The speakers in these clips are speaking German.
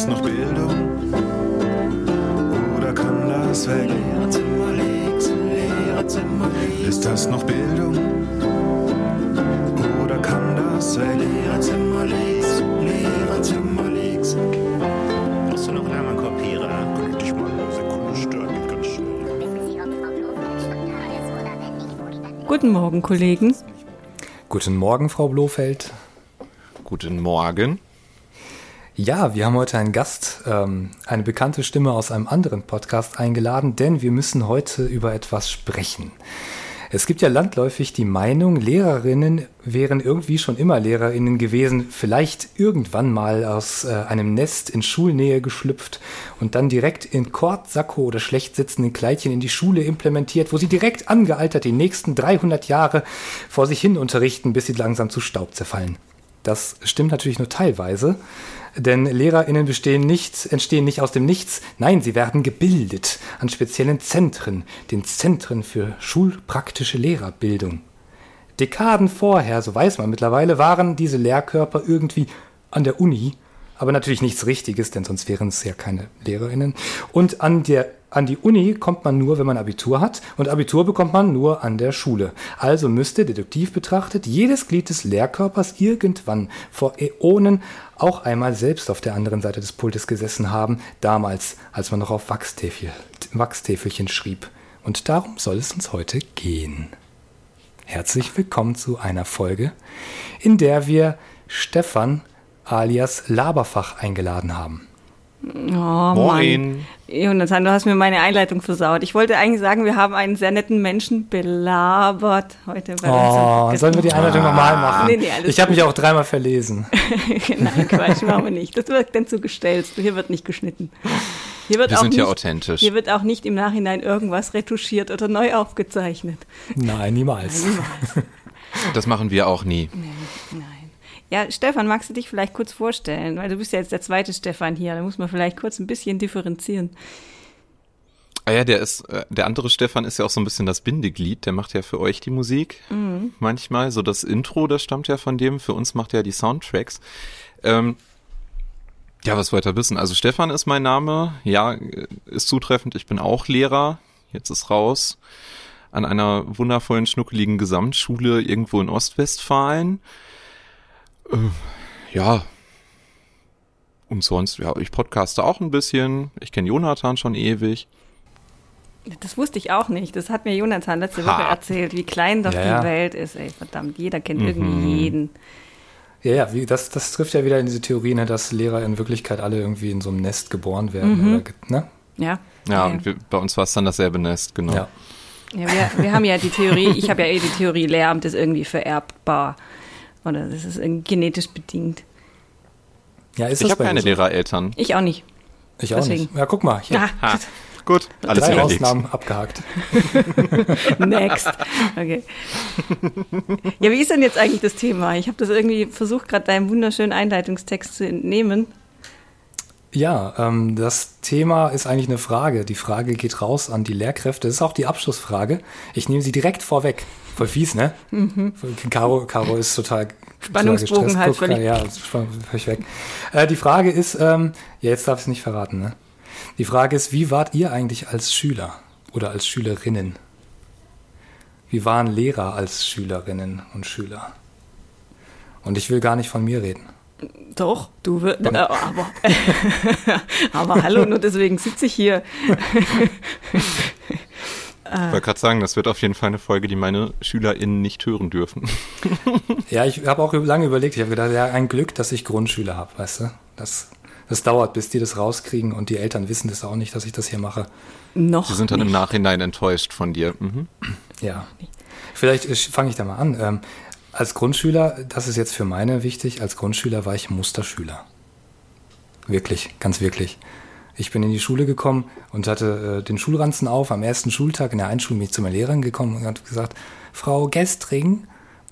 das noch Bildung? Oder kann das weg? Ist das noch Bildung? Oder kann das weg? Brauchst du noch Kopierer? Kann ich mal eine Sekunde stören? Ganz schnell. Guten Morgen, Kollegen. Guten Morgen, Frau Blofeld. Guten Morgen. Ja, wir haben heute einen Gast, ähm, eine bekannte Stimme aus einem anderen Podcast eingeladen, denn wir müssen heute über etwas sprechen. Es gibt ja landläufig die Meinung, Lehrerinnen wären irgendwie schon immer Lehrerinnen gewesen, vielleicht irgendwann mal aus äh, einem Nest in Schulnähe geschlüpft und dann direkt in Kortsacko oder schlecht sitzenden Kleidchen in die Schule implementiert, wo sie direkt angealtert die nächsten 300 Jahre vor sich hin unterrichten, bis sie langsam zu Staub zerfallen. Das stimmt natürlich nur teilweise, denn LehrerInnen bestehen nicht, entstehen nicht aus dem Nichts. Nein, sie werden gebildet an speziellen Zentren, den Zentren für schulpraktische Lehrerbildung. Dekaden vorher, so weiß man mittlerweile, waren diese Lehrkörper irgendwie an der Uni, aber natürlich nichts Richtiges, denn sonst wären es ja keine LehrerInnen. Und an der an die Uni kommt man nur, wenn man Abitur hat, und Abitur bekommt man nur an der Schule. Also müsste, deduktiv betrachtet, jedes Glied des Lehrkörpers irgendwann vor Äonen auch einmal selbst auf der anderen Seite des Pultes gesessen haben, damals, als man noch auf Wachstäfel, Wachstäfelchen schrieb. Und darum soll es uns heute gehen. Herzlich willkommen zu einer Folge, in der wir Stefan alias Laberfach eingeladen haben. Oh, Mann. Moin. Jonathan, du hast mir meine Einleitung versaut. Ich wollte eigentlich sagen, wir haben einen sehr netten Menschen belabert heute bei Oh, sollen wir die Einleitung nochmal machen? Nee, nee, alles ich habe mich auch dreimal verlesen. Nein, Quatsch, machen wir nicht. Das wird dann zu gestellt. Hier wird nicht geschnitten. Hier wird Wir auch sind nicht, ja authentisch. Hier wird auch nicht im Nachhinein irgendwas retuschiert oder neu aufgezeichnet. Nein, niemals. Das machen wir auch nie. Nein. Ja, Stefan, magst du dich vielleicht kurz vorstellen? Weil du bist ja jetzt der zweite Stefan hier. Da muss man vielleicht kurz ein bisschen differenzieren. Ah ja, der ist, äh, der andere Stefan ist ja auch so ein bisschen das Bindeglied. Der macht ja für euch die Musik manchmal. So das Intro, das stammt ja von dem. Für uns macht er die Soundtracks. Ähm, ja, was ihr wissen? Also Stefan ist mein Name. Ja, äh, ist zutreffend. Ich bin auch Lehrer. Jetzt ist raus. An einer wundervollen, schnuckeligen Gesamtschule irgendwo in Ostwestfalen. Äh, ja. Und sonst, ja, ich podcaste auch ein bisschen. Ich kenne Jonathan schon ewig. Das wusste ich auch nicht. Das hat mir Jonathan letzte Woche Ha. erzählt, wie klein doch Ja, die ja. Welt ist. Ey, verdammt, jeder kennt Mhm. irgendwie jeden. Ja, ja, wie, das, das trifft ja wieder in diese Theorie, ne, dass Lehrer in Wirklichkeit alle irgendwie in so einem Nest geboren werden. Mhm. Oder, ne? Ja. Ja, und wir, bei uns war es dann dasselbe Nest, genau. Ja. Ja, wir, wir haben ja die Theorie, ich habe ja eh die Theorie, Lehramt ist irgendwie vererbbar. Oder das ist irgendwie genetisch bedingt. ja, ist Ich habe bei keine? Lehrereltern. Ich auch nicht. Ich auch deswegen. nicht. Ja, guck mal, hier. Ah, Ha, gut, alles drei überlegt. Ausnahmen abgehakt. next. Okay. Ja, wie ist denn jetzt eigentlich das Thema? Ich habe das irgendwie versucht, gerade deinem wunderschönen Einleitungstext zu entnehmen. Ja, ähm, das Thema ist eigentlich eine Frage. Die Frage geht raus an die Lehrkräfte. Das ist auch die Abschlussfrage. Ich nehme sie direkt vorweg. Voll fies, ne? Caro, Caro ist total Mhm. Spannungsbogen halt Guck, völlig- Ja, völlig weg. Äh, die Frage ist, ähm, ja, jetzt darf ich es nicht verraten, ne? Die Frage ist, wie wart ihr eigentlich als Schüler oder als Schülerinnen? Wie waren Lehrer als Schülerinnen und Schüler? Und ich will gar nicht von mir reden. Doch, du wirst. Äh, aber, aber hallo, nur deswegen sitze ich hier. Ich wollte gerade sagen, das wird auf jeden Fall eine Folge, die meine SchülerInnen nicht hören dürfen. Ja, ich habe auch lange überlegt. Ich habe gedacht, ja, ein Glück, dass ich Grundschüler habe, weißt du? Das, das dauert, bis die das rauskriegen und die Eltern wissen das auch nicht, dass ich das hier mache. Noch. Die sind dann im nicht. Nachhinein enttäuscht von dir. Mhm. Ja. Vielleicht äh, fange ich da mal an. Als Grundschüler, das ist jetzt für meine wichtig, als Grundschüler war ich Musterschüler. Wirklich, ganz wirklich. Ich bin in die Schule gekommen und hatte äh, den Schulranzen auf am ersten Schultag in der Einschule bin ich zu meiner Lehrerin gekommen und hat gesagt, Frau Gestring,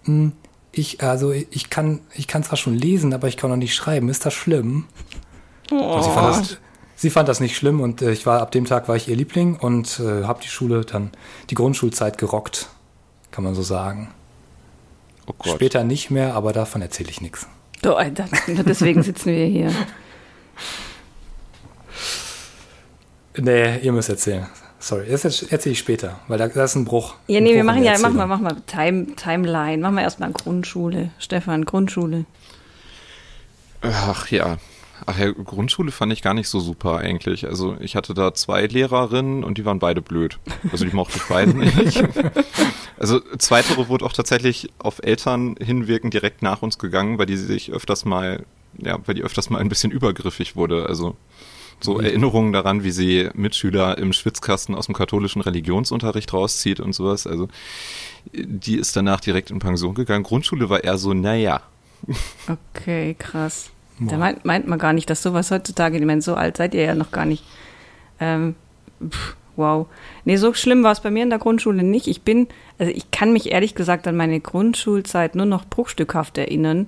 mh, ich, also ich kann, ich kann zwar schon lesen, aber ich kann noch nicht schreiben. Ist das schlimm? Und sie, fand das, sie fand das nicht schlimm und äh, ich war ab dem Tag war ich ihr Liebling und äh, habe die Schule dann die Grundschulzeit gerockt, kann man so sagen. Oh Später nicht mehr, aber davon erzähle ich nichts. Äh, oh, deswegen sitzen wir hier. Nee, ihr müsst erzählen. Sorry, das erzähle ich später, weil da, das ist ein Bruch. Ja, nee, Bruch wir machen ja, mach mal, mach mal Time, Timeline, Machen wir erstmal Grundschule. Stefan, Grundschule. Ach ja, Ach ja, Grundschule fand ich gar nicht so super eigentlich. Also ich hatte da zwei Lehrerinnen und die waren beide blöd. Also die mochte ich beide nicht. Also zweitere wurde auch tatsächlich auf Eltern hinwirkend direkt nach uns gegangen, weil die sich öfters mal, ja, weil die öfters mal ein bisschen übergriffig wurde. Also so Erinnerungen daran, wie sie Mitschüler im Schwitzkasten aus dem katholischen Religionsunterricht rauszieht und sowas. Also die ist danach direkt in Pension gegangen. Grundschule war eher so, naja. Okay, krass. Da meint, meint man gar nicht, dass sowas heutzutage, ich meine, so alt seid ihr ja noch gar nicht. Ähm, pff, wow. Nee, so schlimm war es bei mir in der Grundschule nicht. Ich bin, also ich kann mich ehrlich gesagt an meine Grundschulzeit nur noch bruchstückhaft erinnern.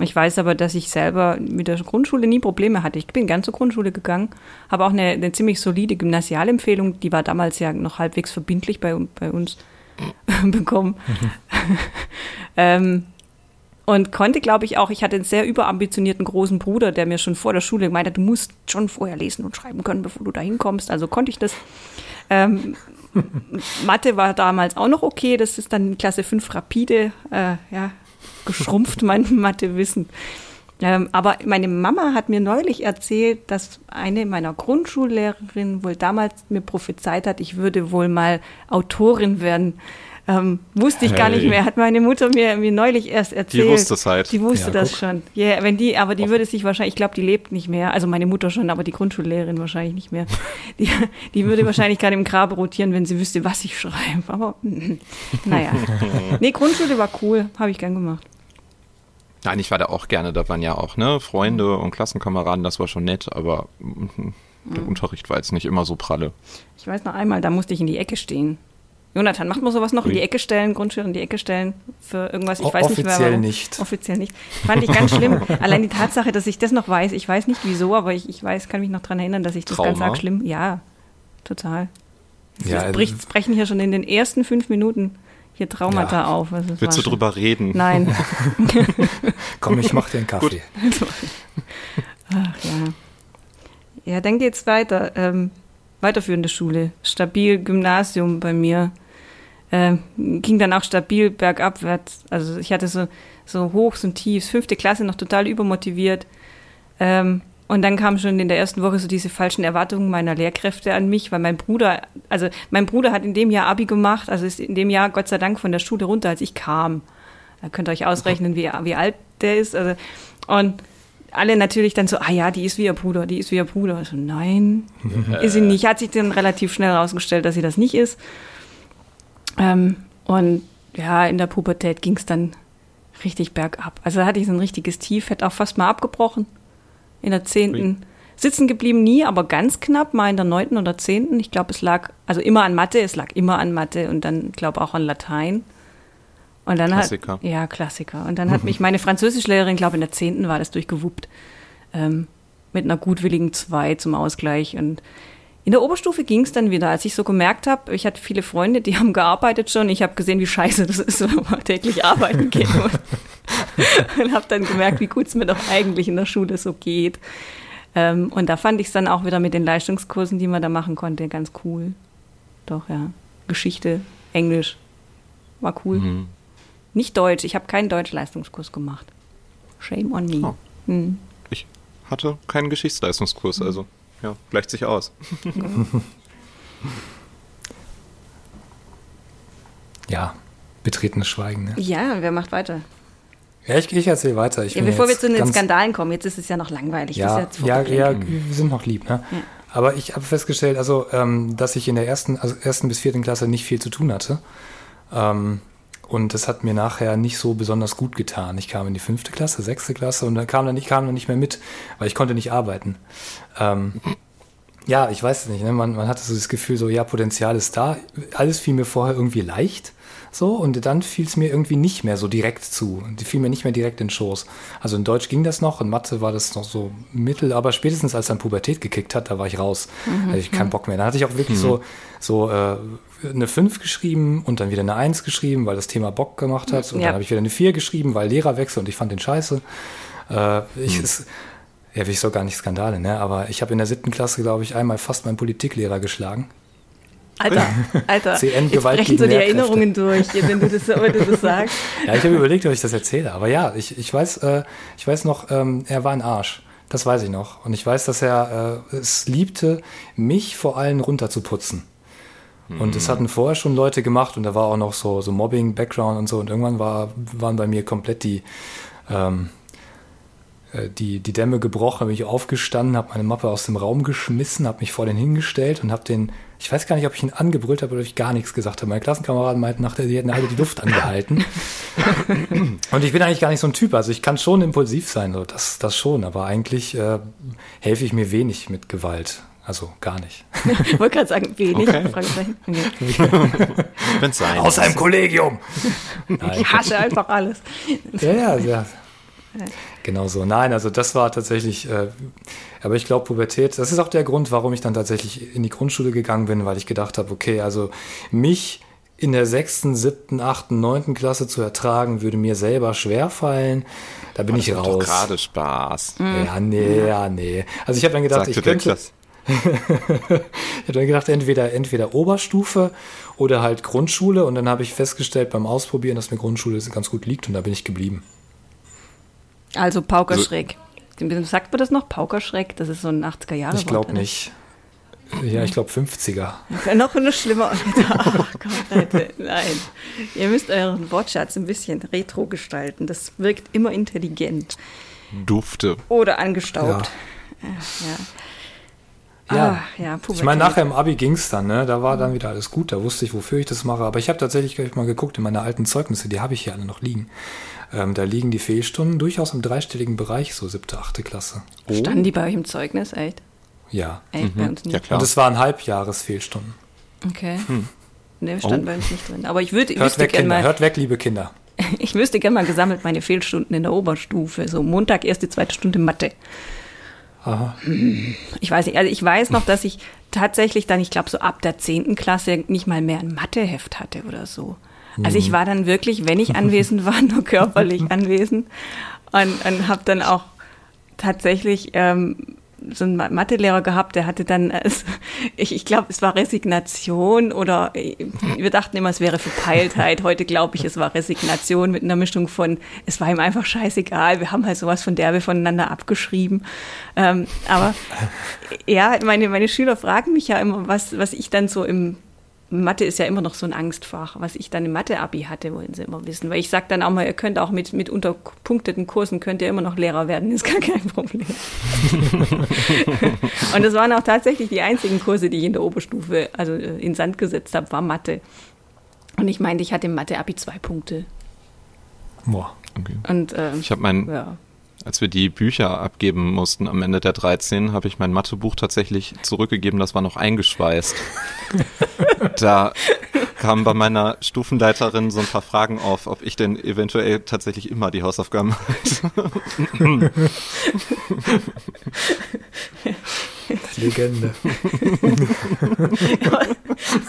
Ich weiß aber, dass ich selber mit der Grundschule nie Probleme hatte. Ich bin ganz zur Grundschule gegangen, habe auch eine, eine ziemlich solide Gymnasialempfehlung, die war damals ja noch halbwegs verbindlich bei, bei uns bekommen. ähm, und konnte, glaube ich, auch, ich hatte einen sehr überambitionierten großen Bruder, der mir schon vor der Schule gemeint hat, du musst schon vorher lesen und schreiben können, bevor du da hinkommst. Also konnte ich das. Ähm, Mathe war damals auch noch okay, das ist dann in Klasse 5 rapide, äh, ja, geschrumpft, mein Mathewissen. Ähm, aber meine Mama hat mir neulich erzählt, dass eine meiner Grundschullehrerinnen wohl damals mir prophezeit hat, ich würde wohl mal Autorin werden. Ähm, wusste ich gar nicht Hey. mehr, hat meine Mutter mir, mir neulich erst erzählt. wusste es halt. Die wusste Ja, das guck. schon. Ja, wenn die, aber die würde sich wahrscheinlich, ich glaube, die lebt nicht mehr. Also meine Mutter schon, aber die Grundschullehrerin wahrscheinlich nicht mehr. Die, die würde wahrscheinlich gerade im Grabe rotieren, wenn sie wüsste, was ich schreibe. Aber naja. Nee, Grundschule war cool, habe ich gern gemacht. Nein, ich war da auch gerne, da waren ja auch, ne, Freunde und Klassenkameraden, das war schon nett, aber mhm, der Unterricht war jetzt nicht immer so pralle. Ich weiß noch einmal, da musste ich in die Ecke stehen. Jonathan, macht man sowas noch? In Ui. die Ecke stellen, Grundschule in die Ecke stellen für irgendwas? Ich weiß nicht mehr. offiziell warum. nicht. Offiziell nicht. Fand ich ganz schlimm. Allein die Tatsache, dass ich das noch weiß, ich weiß nicht wieso, aber ich, ich weiß, kann mich noch dran erinnern, dass ich das ganz Trauma? arg schlimm, ja, total. Ja, es bricht, es brechen hier schon in den ersten fünf Minuten hier Traumata Ja. auf. Also Willst du schon- drüber reden? Nein. komm, ich mach dir einen Kaffee. Ach ja. Ja, dann geht's weiter. Ähm, weiterführende Schule. Stabil Gymnasium bei mir. Ähm, ging dann auch stabil bergabwärts. Also ich hatte so, so Hochs und Tiefs. Fünfte Klasse noch total übermotiviert. Ähm, und dann kamen schon in der ersten Woche so diese falschen Erwartungen meiner Lehrkräfte an mich, weil mein Bruder, also mein Bruder hat in dem Jahr Abi gemacht, also ist in dem Jahr Gott sei Dank von der Schule runter, als ich kam. Da könnt ihr euch ausrechnen, wie, wie alt der ist. Also, und alle natürlich dann so, ah ja, die ist wie ihr Bruder, die ist wie ihr Bruder. Ich so, nein, ist sie nicht. Hat sich dann relativ schnell herausgestellt, dass sie das nicht ist. Ähm, und ja, in der Pubertät ging es dann richtig bergab. Also da hatte ich so ein richtiges Tief, hätte auch fast mal abgebrochen. In der zehnten. Sitzen geblieben nie, aber ganz knapp, mal in der neunten oder zehnten. Ich glaube, es lag, also immer an Mathe, es lag immer an Mathe und dann, glaube auch an Latein. Und dann Klassiker. Hat, ja, Klassiker. Und dann hat mich meine Französischlehrerin, glaube in der zehnten war das durchgewuppt. Ähm, mit einer gutwilligen zwei zum Ausgleich. Und in der Oberstufe ging es dann wieder, als ich so gemerkt habe, ich hatte viele Freunde, die haben gearbeitet schon. Ich habe gesehen, wie scheiße das ist, wenn man täglich arbeiten geht. Und, und habe dann gemerkt, wie gut es mir doch eigentlich in der Schule so geht. Ähm, und da fand ich es dann auch wieder mit den Leistungskursen, die man da machen konnte, ganz cool. Doch, ja. Geschichte, Englisch. War cool. Mhm. Nicht Deutsch. Ich habe keinen Deutsch-Leistungskurs gemacht. Shame on me. Oh. Hm. Ich hatte keinen Geschichtsleistungskurs, also ja, gleicht sich aus. Ja, betretenes Schweigen. Ne? Ja, wer macht weiter? Ja, ich, ich erzähle weiter. Ich Ja, bin bevor wir zu den Skandalen kommen, jetzt ist es ja noch langweilig. Ja, das ist jetzt ja, vorbei. ja, wir sind noch lieb, ne? Ja. Aber ich habe festgestellt, also, ähm, dass ich in der ersten, also ersten bis vierten Klasse nicht viel zu tun hatte. Ähm, und das hat mir nachher nicht so besonders gut getan. Ich kam in die fünfte Klasse, sechste Klasse und dann kam dann, ich kam dann nicht mehr mit, weil ich konnte nicht arbeiten. Ähm, ja, ich weiß es nicht. Ne? Man, man hatte so das Gefühl, so ja, Potenzial ist da. Alles fiel mir vorher irgendwie leicht. So, und dann fiel es mir irgendwie nicht mehr so direkt zu. Die fiel mir nicht mehr direkt in den Schoß. Also in Deutsch ging das noch, in Mathe war das noch so mittel, aber spätestens als dann Pubertät gekickt hat, da war ich raus. Da hatte ich keinen Bock mehr. Da hatte ich auch wirklich so, so äh, eine 5 geschrieben und dann wieder eine 1 geschrieben, weil das Thema Bock gemacht hat. Und Ja. dann habe ich wieder eine 4 geschrieben, weil Lehrerwechsel und ich fand den scheiße. Äh, ich, es, Ja, will ich so gar nicht Skandale, ne? Aber ich habe in der siebten Klasse, glaube ich, einmal fast meinen Politiklehrer geschlagen. Alter, Alter, CN jetzt Gewalt brechen so die Lehrkräfte. Erinnerungen durch, wenn du das, wenn du das sagst. Ja, ich habe überlegt, ob ich das erzähle. Aber ja, ich, ich weiß, äh, ich weiß noch, ähm, er war ein Arsch. Das weiß ich noch. Und ich weiß, dass er äh, es liebte, mich vor allen runterzuputzen. Und es hatten vorher schon Leute gemacht und da war auch noch so, so Mobbing, Background und so. Und irgendwann war, waren bei mir komplett die, ähm, äh, die, die Dämme gebrochen, bin ich aufgestanden, habe meine Mappe aus dem Raum geschmissen, habe mich vor den hingestellt und habe den, ich weiß gar nicht, ob ich ihn angebrüllt habe oder ob ich gar nichts gesagt habe. Meine Klassenkameraden meinten nachher, die hätten alle die Luft angehalten. und ich bin eigentlich gar nicht so ein Typ, also ich kann schon impulsiv sein, so, das, das schon, aber eigentlich äh, helfe ich mir wenig mit Gewalt. Also gar nicht. Ich wollte gerade sagen, wenig. Okay. Fragezeichen. Sein Aus einem. Kollegium! Nein, Ich hasse einfach alles. Ja, ja, ja. Genau so. Nein, also das war tatsächlich, äh, aber ich glaube, Pubertät, das ist auch der Grund, warum ich dann tatsächlich in die Grundschule gegangen bin, weil ich gedacht habe, okay, also mich in der sechsten, siebten, achten, neunten Klasse zu ertragen, würde mir selber schwerfallen. Da bin ich Das macht doch raus. gerade Spaß. Ja, nee, ja, nee. Also ich habe dann gedacht, Sagte ich könnte, Klasse. ich habe dann gedacht, entweder, entweder Oberstufe oder halt Grundschule. Und dann habe ich festgestellt beim Ausprobieren, dass mir Grundschule ganz gut liegt und da bin ich geblieben. Also Paukerschreck. Sagt man das noch? Paukerschreck? Das ist so ein 80er Jahre Ich glaube nicht. Ja, ich glaube 50er. Wäre noch eine schlimmer. Ach Gott, Leute, nein. Ihr müsst euren Wortschatz ein bisschen retro gestalten. Das wirkt immer intelligent. Dufte. Oder angestaubt. Ja. Ja. Ja, ah, ja Ich meine, nachher im Abi ging's dann, ne? Da war dann wieder alles gut, da wusste ich, wofür ich das mache. Aber ich habe tatsächlich gleich mal geguckt in meine alten Zeugnisse, die habe ich hier alle noch liegen. Ähm, da liegen die Fehlstunden durchaus im dreistelligen Bereich, so siebte, achte Klasse. Standen die bei euch im Zeugnis? Echt? Ja. Echt? Bei uns nicht. Ja, klar. Und es waren Halbjahresfehlstunden. Okay. Nee, stand Oh. bei uns nicht drin. Aber ich würde, ich Hört wüsste weg, gerne Kinder, mal, hört weg, liebe Kinder. ich wüsste gerne mal gesammelt meine Fehlstunden in der Oberstufe. So Montag erste, zweite Stunde Mathe. Aha. Ich weiß nicht, also ich weiß noch, dass ich tatsächlich dann, ich glaube, so ab der 10. Klasse nicht mal mehr ein Matheheft hatte oder so. Also ich war dann wirklich, wenn ich anwesend war, nur körperlich anwesend und, und habe dann auch tatsächlich ähm, so einen Ma- Mathelehrer gehabt, der hatte dann, also, ich, ich glaube, es war Resignation oder äh, wir dachten immer, es wäre Verpeiltheit. Heute glaube ich, es war Resignation mit einer Mischung von, es war ihm einfach scheißegal, wir haben halt sowas von derbe voneinander abgeschrieben. Ähm, aber ja, meine, meine Schüler fragen mich ja immer, was, was ich dann so im Mathe ist ja immer noch so ein Angstfach. Was ich dann im Mathe-Abi hatte, wollen sie immer wissen. Weil ich sage dann auch mal, ihr könnt auch mit, mit unterpunkteten Kursen, könnt ihr immer noch Lehrer werden, ist gar kein Problem. Und das waren auch tatsächlich die einzigen Kurse, die ich in der Oberstufe, also äh, in Sand gesetzt habe, war Mathe. Und ich meinte, ich hatte im Mathe-Abi zwei Punkte. Boah. Okay. Und ähm, Ich habe mein, ja. Als wir die Bücher abgeben mussten am Ende der 13, habe ich mein Mathebuch tatsächlich zurückgegeben, das war noch eingeschweißt. da kamen bei meiner Stufenleiterin so ein paar Fragen auf, ob ich denn eventuell tatsächlich immer die Hausaufgaben halte. Legende.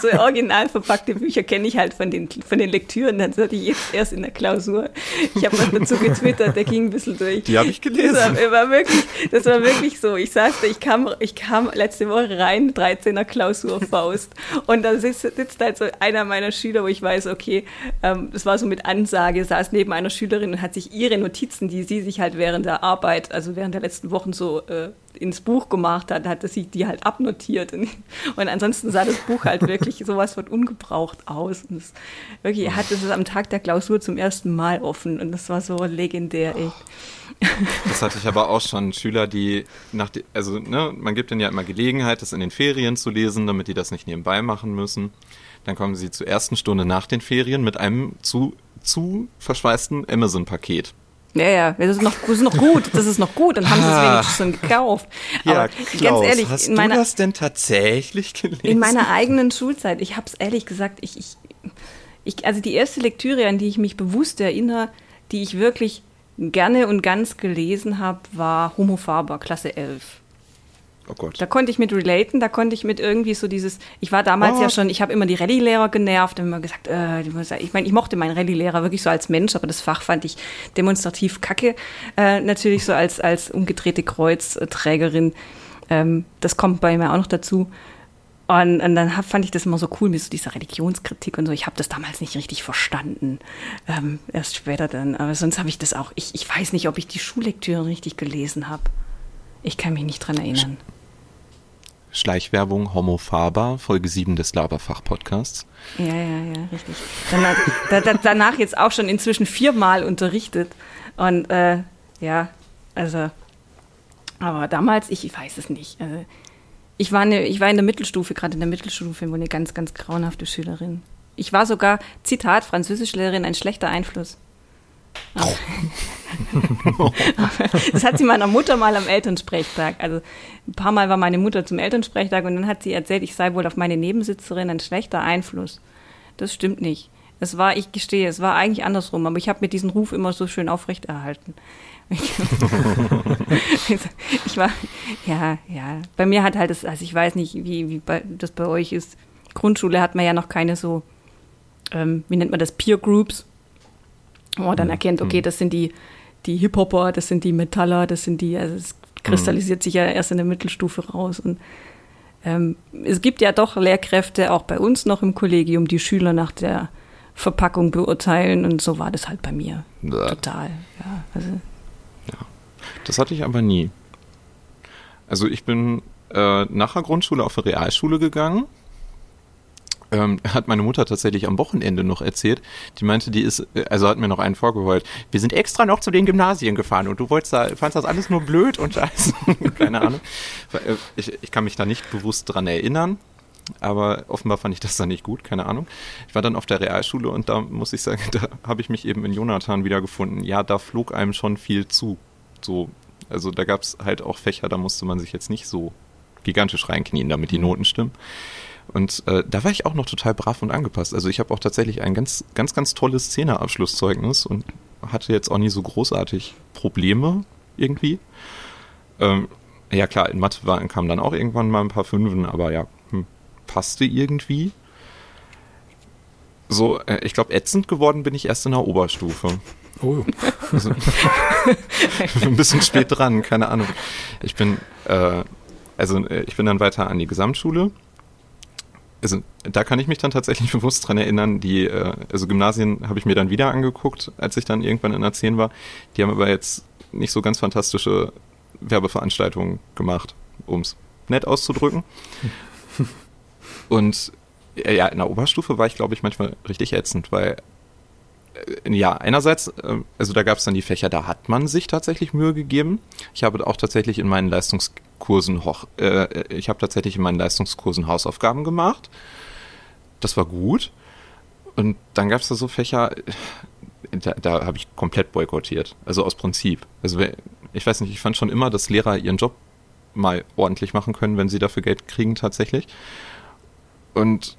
so original verpackte Bücher kenne ich halt von den, von den Lektüren. Das hatte ich jetzt erst in der Klausur. Ich habe was dazu getwittert, der ging ein bisschen durch. Die habe ich gelesen. Das war, war wirklich, das war wirklich so. Ich saß da, ich kam, ich kam letzte Woche rein, 13er Klausurfaust. Und da sitzt, sitzt halt so einer meiner Schüler, wo ich weiß, okay, ähm, das war so mit Ansage, saß neben einer Schülerin und hat sich ihre Notizen, die sie sich halt während der Arbeit, also während der letzten Wochen so äh, ins Buch gemacht hat, hat sie die halt abnotiert. Und, und ansonsten sah das Buch halt wirklich sowas von ungebraucht aus. Und es, wirklich, er hatte es am Tag der Klausur zum ersten Mal offen und das war so legendär, echt. Das hatte ich aber auch schon. Schüler, die nach, die, also ne, man gibt ihnen ja immer Gelegenheit, das in den Ferien zu lesen, damit die das nicht nebenbei machen müssen. Dann kommen sie zur ersten Stunde nach den Ferien mit einem zu, zu verschweißten Amazon-Paket. Ja, ja, das ist noch, das ist noch gut, das ist noch gut, dann haben sie es Ah. wenigstens schon gekauft. Aber ganz ehrlich, hast in du meiner, das denn tatsächlich gelesen? in meiner eigenen Schulzeit, ich habe es ehrlich gesagt, ich, ich, ich, also die erste Lektüre, an die ich mich bewusst erinnere, die ich wirklich gerne und ganz gelesen habe, war Homo Faber, Klasse 11. Oh Gott. Da konnte ich mit relaten, da konnte ich mit irgendwie so dieses, ich war damals ja What? schon, ich habe immer die Rallye-Lehrer genervt, immer gesagt, äh, ich meine, ich mochte meinen Rallye-Lehrer wirklich so als Mensch, aber das Fach fand ich demonstrativ kacke. Äh, natürlich so als, als umgedrehte Kreuzträgerin. Ähm, das kommt bei mir auch noch dazu. Und, und dann hab, fand ich das immer so cool mit so dieser Religionskritik und so. Ich habe das damals nicht richtig verstanden. Ähm, erst später dann. Aber sonst habe ich das auch. Ich, ich weiß nicht, ob ich die Schullektüre richtig gelesen habe. Ich kann mich nicht dran erinnern. Schleichwerbung Homo Faber, Folge 7 des Laberfach-Podcasts. Ja, ja, ja, richtig. Danach, da, da, danach jetzt auch schon inzwischen viermal unterrichtet. Und äh, ja, also, aber damals, ich weiß es nicht. Also, ich, war eine, ich war in der Mittelstufe, gerade in der Mittelstufe, wo eine ganz, ganz grauenhafte Schülerin. Ich war sogar, Zitat, Französischlehrerin, ein schlechter Einfluss. Das hat sie meiner Mutter mal am Elternsprechtag. Also ein paar Mal war meine Mutter zum Elternsprechtag und dann hat sie erzählt, ich sei wohl auf meine Nebensitzerin ein schlechter Einfluss. Das stimmt nicht. Es war, ich gestehe, es war eigentlich andersrum, aber ich habe mir diesen Ruf immer so schön aufrechterhalten. ich war, ja, ja. Bei mir hat halt das, also ich weiß nicht, wie, wie bei, das bei euch ist. Grundschule hat man ja noch keine so, ähm, wie nennt man das, Peer Groups, wo man dann erkennt, okay, das sind die, die Hip-Hopper, das sind die Metaller, das sind die, also es kristallisiert sich ja erst in der Mittelstufe raus. Und ähm, es gibt ja doch Lehrkräfte, auch bei uns noch im Kollegium, die Schüler nach der Verpackung beurteilen und so war das halt bei mir. Bäh. Total, ja. Also, Das hatte ich aber nie. Also ich bin äh, nach der Grundschule auf eine Realschule gegangen. Ähm, hat meine Mutter tatsächlich am Wochenende noch erzählt. Die meinte, die ist, äh, also hat mir noch einen vorgeheult. Wir sind extra noch zu den Gymnasien gefahren und du wolltest da, fandst das alles nur blöd und scheiße. Keine Ahnung. Äh, Ich, ich kann mich da nicht bewusst dran erinnern. Aber offenbar fand ich das dann nicht gut, keine Ahnung. Ich war dann auf der Realschule und da muss ich sagen, da habe ich mich eben in Jonathan wiedergefunden. Ja, da flog einem schon viel zu. So, also da gab es halt auch Fächer, da musste man sich jetzt nicht so gigantisch reinknien, damit die Noten stimmen. Und äh, da war ich auch noch total brav und angepasst. Also ich habe auch tatsächlich ein ganz, ganz, ganz tolles Zehnerabschlusszeugnis und hatte jetzt auch nie so großartig Probleme irgendwie. Ähm, ja klar, in Mathe war, kamen dann auch irgendwann mal ein paar Fünfen, aber ja, hm, passte irgendwie. So, äh, ich glaube, ätzend geworden bin ich erst in der Oberstufe. Oh, Also, ein bisschen spät dran, keine Ahnung. Ich bin, äh, also äh, ich bin dann weiter an die Gesamtschule. Also da kann ich mich dann tatsächlich bewusst dran erinnern, die, äh, also Gymnasien habe ich mir dann wieder angeguckt, als ich dann irgendwann in der 10 war. Die haben aber jetzt nicht so ganz fantastische Werbeveranstaltungen gemacht, um es nett auszudrücken. Und äh, ja, in der Oberstufe war ich, glaube ich, manchmal richtig ätzend, weil ja, einerseits, äh, also da gab es dann die Fächer, da hat man sich tatsächlich Mühe gegeben. Ich habe auch tatsächlich in meinen Leistungskursen, äh, ich habe tatsächlich in meinen Leistungskursen Hausaufgaben gemacht. Das war gut. Und dann gab es da so Fächer, äh, da, da habe ich komplett boykottiert. Also aus Prinzip. Also ich weiß nicht, ich fand schon immer, dass Lehrer ihren Job mal ordentlich machen können, wenn sie dafür Geld kriegen tatsächlich. Und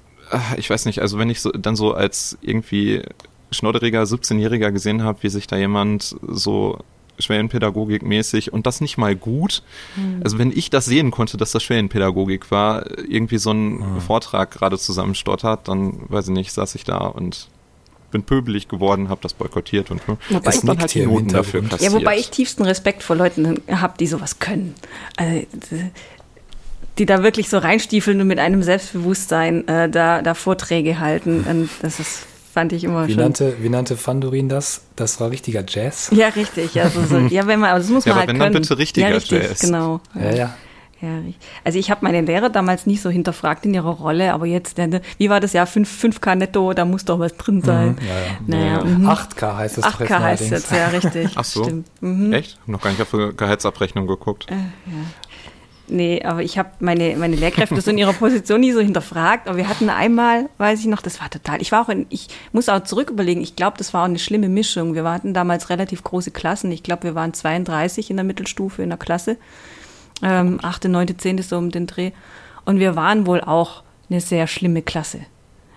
ich weiß nicht, also wenn ich so, dann so als irgendwie schnodderiger 17-Jähriger gesehen habe, wie sich da jemand so Schwellenpädagogik-mäßig und das nicht mal gut. Also wenn ich das sehen konnte, dass das Schwellenpädagogik war, irgendwie so ein Vortrag gerade zusammenstottert, dann weiß ich nicht, saß ich da und bin pöbelig geworden, habe das boykottiert und Wobei hab ich- dann halt die Noten dafür kassiert. Ja, wobei ich tiefsten Respekt vor Leuten habe, die sowas können. Also, die da wirklich so reinstiefeln und mit einem Selbstbewusstsein äh, da, da Vorträge halten. Und das ist, fand ich immer wie schon. nannte, wie nannte Fandorin das? Das war richtiger Jazz. ja, richtig. Also so, ja, wenn man, aber das muss Ja, man aber halt wenn dann können. bitte richtiger ja, richtig, Jazz. genau. Ja, ja. Ja, also ich habe meine Lehrer damals nicht so hinterfragt in ihrer Rolle, aber jetzt, äh, wie war das ja, 5, 5K netto, da muss doch was drin sein. Ja, ja. Naja, Ja. mhm. 8K heißt es doch 8K heißt jetzt, ja, richtig. Ach so. Stimmt. Mhm. Echt? Hab noch gar nicht auf die Gehaltsabrechnung geguckt. Nee, aber ich habe meine, meine Lehrkräfte so in ihrer Position nie so hinterfragt. Aber wir hatten einmal, weiß ich noch, das war total. Ich war auch in, ich muss auch zurück überlegen, ich glaube, das war auch eine schlimme Mischung. Wir hatten damals relativ große Klassen. Ich glaube, wir waren 32 in der Mittelstufe in der Klasse. Ähm, 8., 9., 10. so um den Dreh. Und wir waren wohl auch eine sehr schlimme Klasse.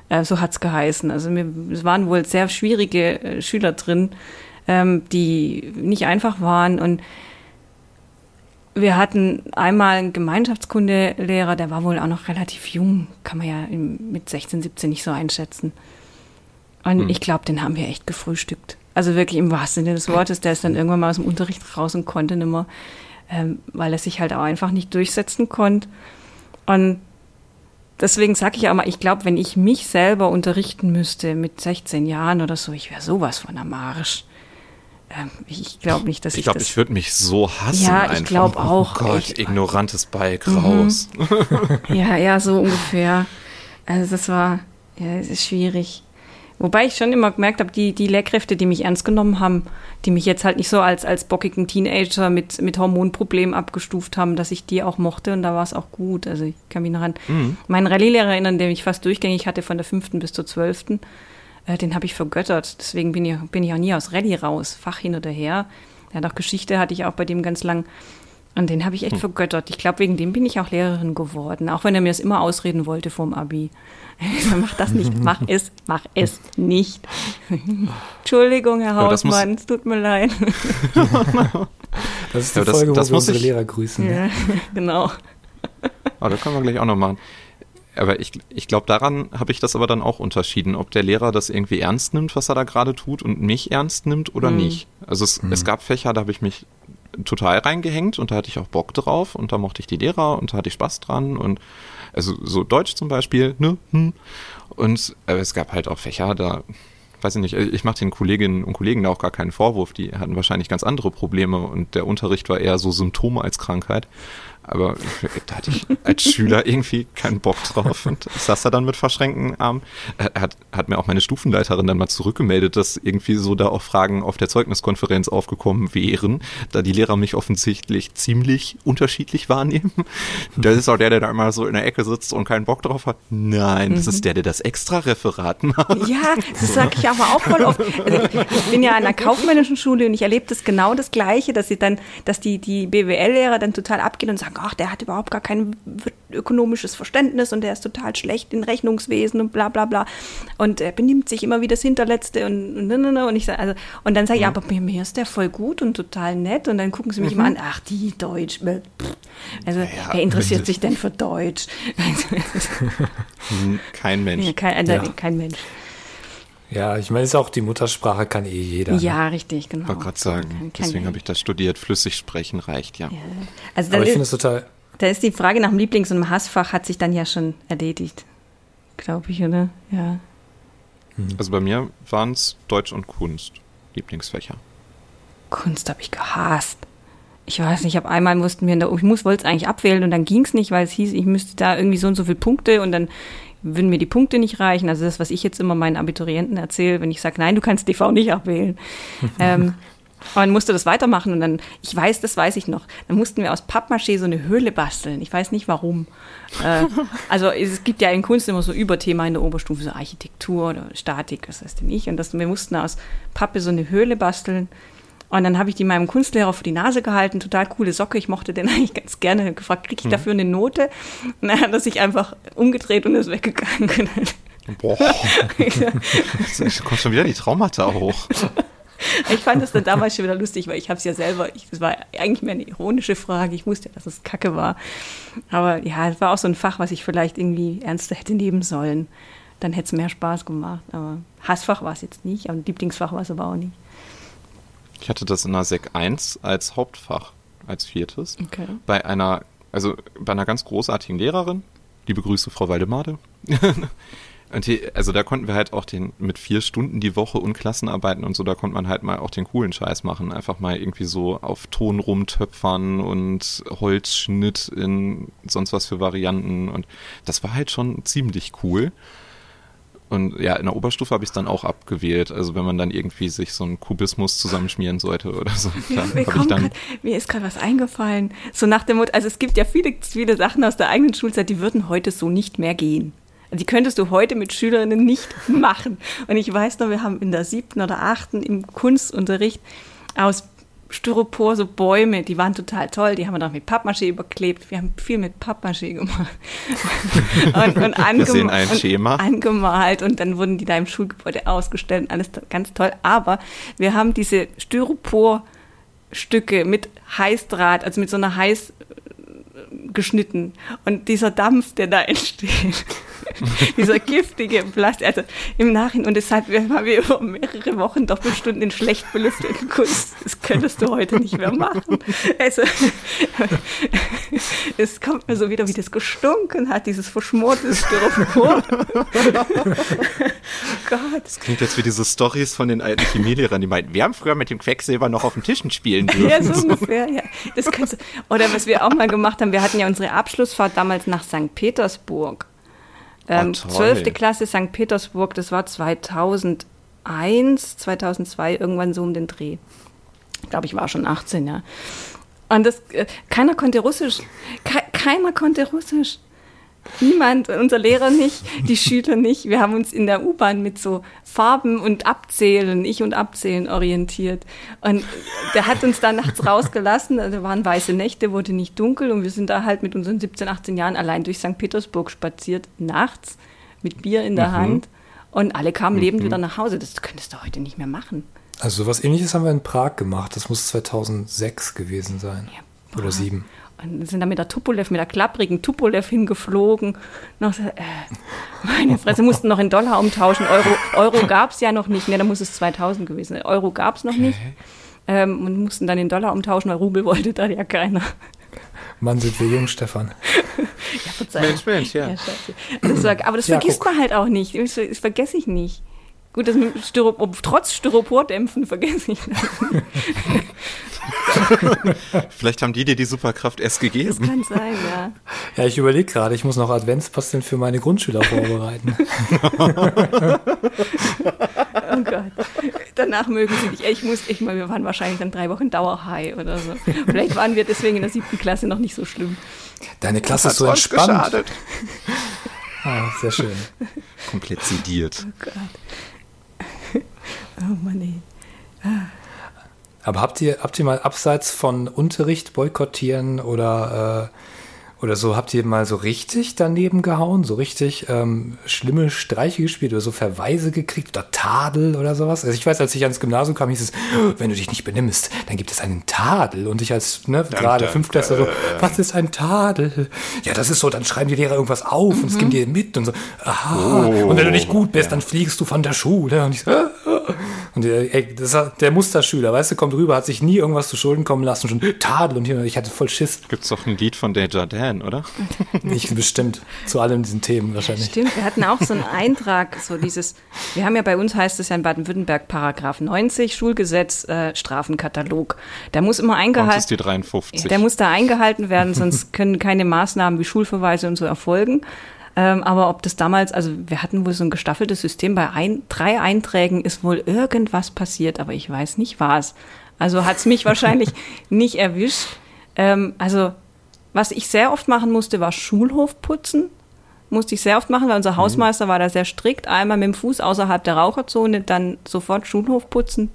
Äh, so hat's geheißen. Also wir, es waren wohl sehr schwierige äh, Schüler drin, ähm, die nicht einfach waren und wir hatten einmal einen Gemeinschaftskundelehrer, der war wohl auch noch relativ jung, kann man ja mit 16, 17 nicht so einschätzen. Und hm. ich glaube, den haben wir echt gefrühstückt. Also wirklich im wahrsten Sinne des Wortes, der ist dann irgendwann mal aus dem Unterricht raus und konnte nicht mehr, ähm, weil er sich halt auch einfach nicht durchsetzen konnte. Und deswegen sage ich auch mal, ich glaube, wenn ich mich selber unterrichten müsste mit 16 Jahren oder so, ich wäre sowas von am Arsch. Ähm, ich glaube nicht, dass ich. Ich glaube, ich würde mich so hassen. Ja, ich glaube auch. Oh Gott, ich, ignorantes Bike mhm. raus. ja, ja, so ungefähr. Also das war, ja, es ist schwierig. Wobei ich schon immer gemerkt habe, die, die Lehrkräfte, die mich ernst genommen haben, die mich jetzt halt nicht so als, als bockigen Teenager mit, mit Hormonproblemen abgestuft haben, dass ich die auch mochte und da war es auch gut. Also ich kann mich noch an mhm. meinen Rallye-Lehrer erinnern, den ich fast durchgängig hatte von der fünften bis zur zwölften. Äh, den habe ich vergöttert. Deswegen bin ich, bin ich auch nie aus Rallye raus, Fach hin oder her. Ja, noch Geschichte hatte ich auch bei dem ganz lang. Und den habe ich echt hm. vergöttert. Ich glaube, wegen dem bin ich auch Lehrerin geworden, auch wenn er mir es immer ausreden wollte vorm Abi. mach das nicht, mach es, mach es nicht. Entschuldigung, Herr Hausmann, es tut mir leid. das ist die ja, das, Folge, das wo wir unsere ich, Lehrer grüßen. Ne? Ja, ne? genau. Aber das können wir gleich auch noch machen. Aber ich, ich glaube, daran habe ich das aber dann auch unterschieden, ob der Lehrer das irgendwie ernst nimmt, was er da gerade tut und mich ernst nimmt oder mhm. nicht. Also es, mhm. es gab Fächer, da habe ich mich total reingehängt und da hatte ich auch Bock drauf und da mochte ich die Lehrer und da hatte ich Spaß dran und also so Deutsch zum Beispiel, ne? Hm. Und äh, es gab halt auch Fächer, da weiß ich nicht, ich mache den Kolleginnen und Kollegen da auch gar keinen Vorwurf, die hatten wahrscheinlich ganz andere Probleme und der Unterricht war eher so Symptome als Krankheit. Aber da hatte ich als Schüler irgendwie keinen Bock drauf und saß da dann mit verschränkten Armen. Er hat, hat mir auch meine Stufenleiterin dann mal zurückgemeldet, dass irgendwie so da auch Fragen auf der Zeugniskonferenz aufgekommen wären, da die Lehrer mich offensichtlich ziemlich unterschiedlich wahrnehmen. Das ist auch der, der da immer so in der Ecke sitzt und keinen Bock drauf hat. Nein, das mhm. ist der, der das extra Referat macht. Ja, das sage ich aber auch voll oft. Also ich bin ja an einer kaufmännischen Schule und ich erlebe das genau das Gleiche, dass sie dann, dass die, die BWL-Lehrer dann total abgehen und sagen, sagen, ach, der hat überhaupt gar kein ökonomisches Verständnis und der ist total schlecht in Rechnungswesen und bla bla bla. Und er benimmt sich immer wie das Hinterletzte und, und, und, und ich sage, also, und dann sage ich, ja, aber mir, mir ist der voll gut und total nett. Und dann gucken sie mich mhm. immer an, ach, die Deutsch. Also, ja, wer interessiert sich denn für Deutsch? kein Mensch. Ja, kein, also, ja. kein Mensch. Ja, ich meine, es ist auch die Muttersprache, kann eh jeder. Ja, ne? richtig, genau. Ich wollte gerade sagen, kann, kann deswegen habe ich das studiert. Flüssig sprechen reicht, ja. ja. Also Aber ich finde es total. Da ist die Frage nach dem Lieblings- und Hassfach hat sich dann ja schon erledigt. Glaube ich, oder? Ja. Hm. Also bei mir waren es Deutsch und Kunst, Lieblingsfächer. Kunst habe ich gehasst. Ich weiß nicht, ich habe einmal mussten wir in der, ich muss wollte es eigentlich abwählen und dann ging es nicht, weil es hieß, ich müsste da irgendwie so und so viele Punkte und dann würden mir die Punkte nicht reichen. Also das, was ich jetzt immer meinen Abiturienten erzähle, wenn ich sage, nein, du kannst DV nicht abwählen. ähm, und musste das weitermachen und dann, ich weiß, das weiß ich noch, dann mussten wir aus Pappmaché so eine Höhle basteln. Ich weiß nicht warum. Äh, also es gibt ja in Kunst immer so Überthema in der Oberstufe, so Architektur oder Statik, das heißt nicht. Und das, wir mussten aus Pappe so eine Höhle basteln und dann habe ich die meinem Kunstlehrer vor die Nase gehalten, total coole Socke. Ich mochte den eigentlich ganz gerne. Gefragt, kriege ich mhm. dafür eine Note? Und dann hat er sich einfach umgedreht und ist weggegangen. Boah, jetzt kommt schon wieder die Traumata hoch. Ich fand es dann damals schon wieder lustig, weil ich habe es ja selber, ich, das war eigentlich mehr eine ironische Frage. Ich wusste ja, dass es Kacke war. Aber ja, es war auch so ein Fach, was ich vielleicht irgendwie ernster hätte nehmen sollen. Dann hätte es mehr Spaß gemacht. Aber Hassfach war es jetzt nicht, aber Lieblingsfach war es aber auch nicht. Ich hatte das in der Sek 1 als Hauptfach, als viertes. Okay. Bei einer, also bei einer ganz großartigen Lehrerin. Liebe Grüße, Frau Waldemade. und die, also da konnten wir halt auch den mit vier Stunden die Woche und Klassenarbeiten und so, da konnte man halt mal auch den coolen Scheiß machen. Einfach mal irgendwie so auf Ton rumtöpfern und Holzschnitt in sonst was für Varianten. Und das war halt schon ziemlich cool. Und ja, in der Oberstufe habe ich es dann auch abgewählt. Also wenn man dann irgendwie sich so einen Kubismus zusammenschmieren sollte oder so. Ja, mir, grad, mir, ist gerade was eingefallen. So nach dem Motto, also es gibt ja viele, viele Sachen aus der eigenen Schulzeit, die würden heute so nicht mehr gehen. Die könntest du heute mit Schülerinnen nicht machen. Und ich weiß noch, wir haben in der siebten oder achten im Kunstunterricht aus Styropor, so Bäume, die waren total toll. Die haben wir dann mit Pappmaché überklebt. Wir haben viel mit Pappmaché gemacht. und, und, angem ein Schema. und angemalt. Und dann wurden die da im Schulgebäude ausgestellt. Alles ganz toll. Aber wir haben diese Styropor Stücke mit Heißdraht, also mit so einer Heiß äh, geschnitten. Und dieser Dampf, der da entsteht, dieser giftige Plastik, also im Nachhinein, und deshalb haben wir über mehrere Wochen Doppelstunden in schlecht belüfteten Kunst. Das könntest du heute nicht mehr machen. Also, es kommt mir so wieder, wie das gestunken hat, dieses verschmorte Styropor. Gott. Das klingt jetzt wie diese Stories von den alten Chemielehrern, die meinten, wir haben früher mit dem Quecksilber noch auf den Tischen spielen dürfen. Ja, so ungefähr, ja. Das du, oder was wir auch mal gemacht haben, wir hatten ja unsere Abschlussfahrt damals nach St. Petersburg. Ähm, toll. 12. Klasse St. Petersburg, das war 2001, 2002, irgendwann so um den Dreh. Ich glaube, ich war schon 18, ja. Und das, äh, keiner konnte Russisch. Ke keiner konnte Russisch. Niemand, unser Lehrer nicht, die Schüler nicht. Wir haben uns in der U-Bahn mit so Farben und Abzählen, ich und Abzählen orientiert. Und der hat uns da nachts rausgelassen. Da waren weiße Nächte, wurde nicht dunkel und wir sind da halt mit unseren 17, 18 Jahren allein durch St. Petersburg spaziert, nachts mit Bier in der Mhm. Hand. Und alle kamen lebend wieder nach Hause. Das könntest du heute nicht mehr machen. Also sowas ähnliches haben wir in Prag gemacht. Das muss 2006 gewesen sein. Ja, Oder sieben. Und sind dann mit der Tupolev, mit der klapprigen Tupolev hingeflogen. Noch so, äh, meine Fresse, mussten noch in Dollar umtauschen. Euro, Euro gab es ja noch nicht. Ne, da muss es 2000 gewesen sein. Euro gab es noch nicht. Ähm, und mussten dann in Dollar umtauschen, weil Rubel wollte da ja keiner. Mann, sind wir jung, Stefan. Ja, Verzeihung. Mensch, Mensch, ja. Das war, aber das Ja, vergisst guck. man halt auch nicht. Das, das vergesse ich nicht. Gut, das mit Styropor, trotz Styropordämpfen vergesse ich das. Vielleicht haben die dir die Superkraft erst Das gegeben. kann sein, ja. Ja, ich überlege gerade, ich muss noch Adventspasteln für meine Grundschüler vorbereiten. Oh Gott. Danach mögen sie dich. Ich muss, ich mal, wir waren wahrscheinlich dann drei Wochen Dauerhigh oder so. Vielleicht waren wir deswegen in der siebten Klasse noch nicht so schlimm. Deine Klasse ist so entspannt. Ah, sehr schön. Komplett sediert. Oh Gott. Oh Mann, ey. Aber habt ihr, habt ihr mal abseits von Unterricht boykottieren oder, äh, oder so, habt ihr mal so richtig daneben gehauen, so richtig ähm, schlimme Streiche gespielt oder so Verweise gekriegt oder Tadel oder sowas? Also ich weiß, als ich ans Gymnasium kam, hieß es, wenn du dich nicht benimmst, dann gibt es einen Tadel. Und ich als ne, gerade Fünftklässler so, was ist ein Tadel? Ja, das ist so, dann schreiben die Lehrer irgendwas auf und es geben dir mit und so, aha. und wenn du nicht gut bist, dann fliegst du von der Schule. Und ich so, und der, ey, das war der Musterschüler, weißt du, kommt rüber, hat sich nie irgendwas zu Schulden kommen lassen, schon Tadel und hier, ich hatte voll Schiss. Gibt's doch ein Lied von Desjardins, oder? Ich bestimmt zu allen diesen Themen wahrscheinlich. Stimmt, wir hatten auch so einen Eintrag, so dieses, wir haben ja bei uns heißt es ja in Baden-Württemberg Paragraph 90 Schulgesetz äh, Strafenkatalog. Der muss immer eingehalten ist die 53. Der muss da eingehalten werden, sonst können keine Maßnahmen wie Schulverweise und so erfolgen. Ähm, aber ob das damals, also wir hatten wohl so ein gestaffeltes System, bei ein, drei Einträgen ist wohl irgendwas passiert, aber ich weiß nicht was. Also hat es mich wahrscheinlich nicht erwischt. Ähm, also was ich sehr oft machen musste, war Schulhof putzen. Musste ich sehr oft machen, weil unser Hausmeister war da sehr strikt. Einmal mit dem Fuß außerhalb der Raucherzone, dann sofort Schulhof putzen.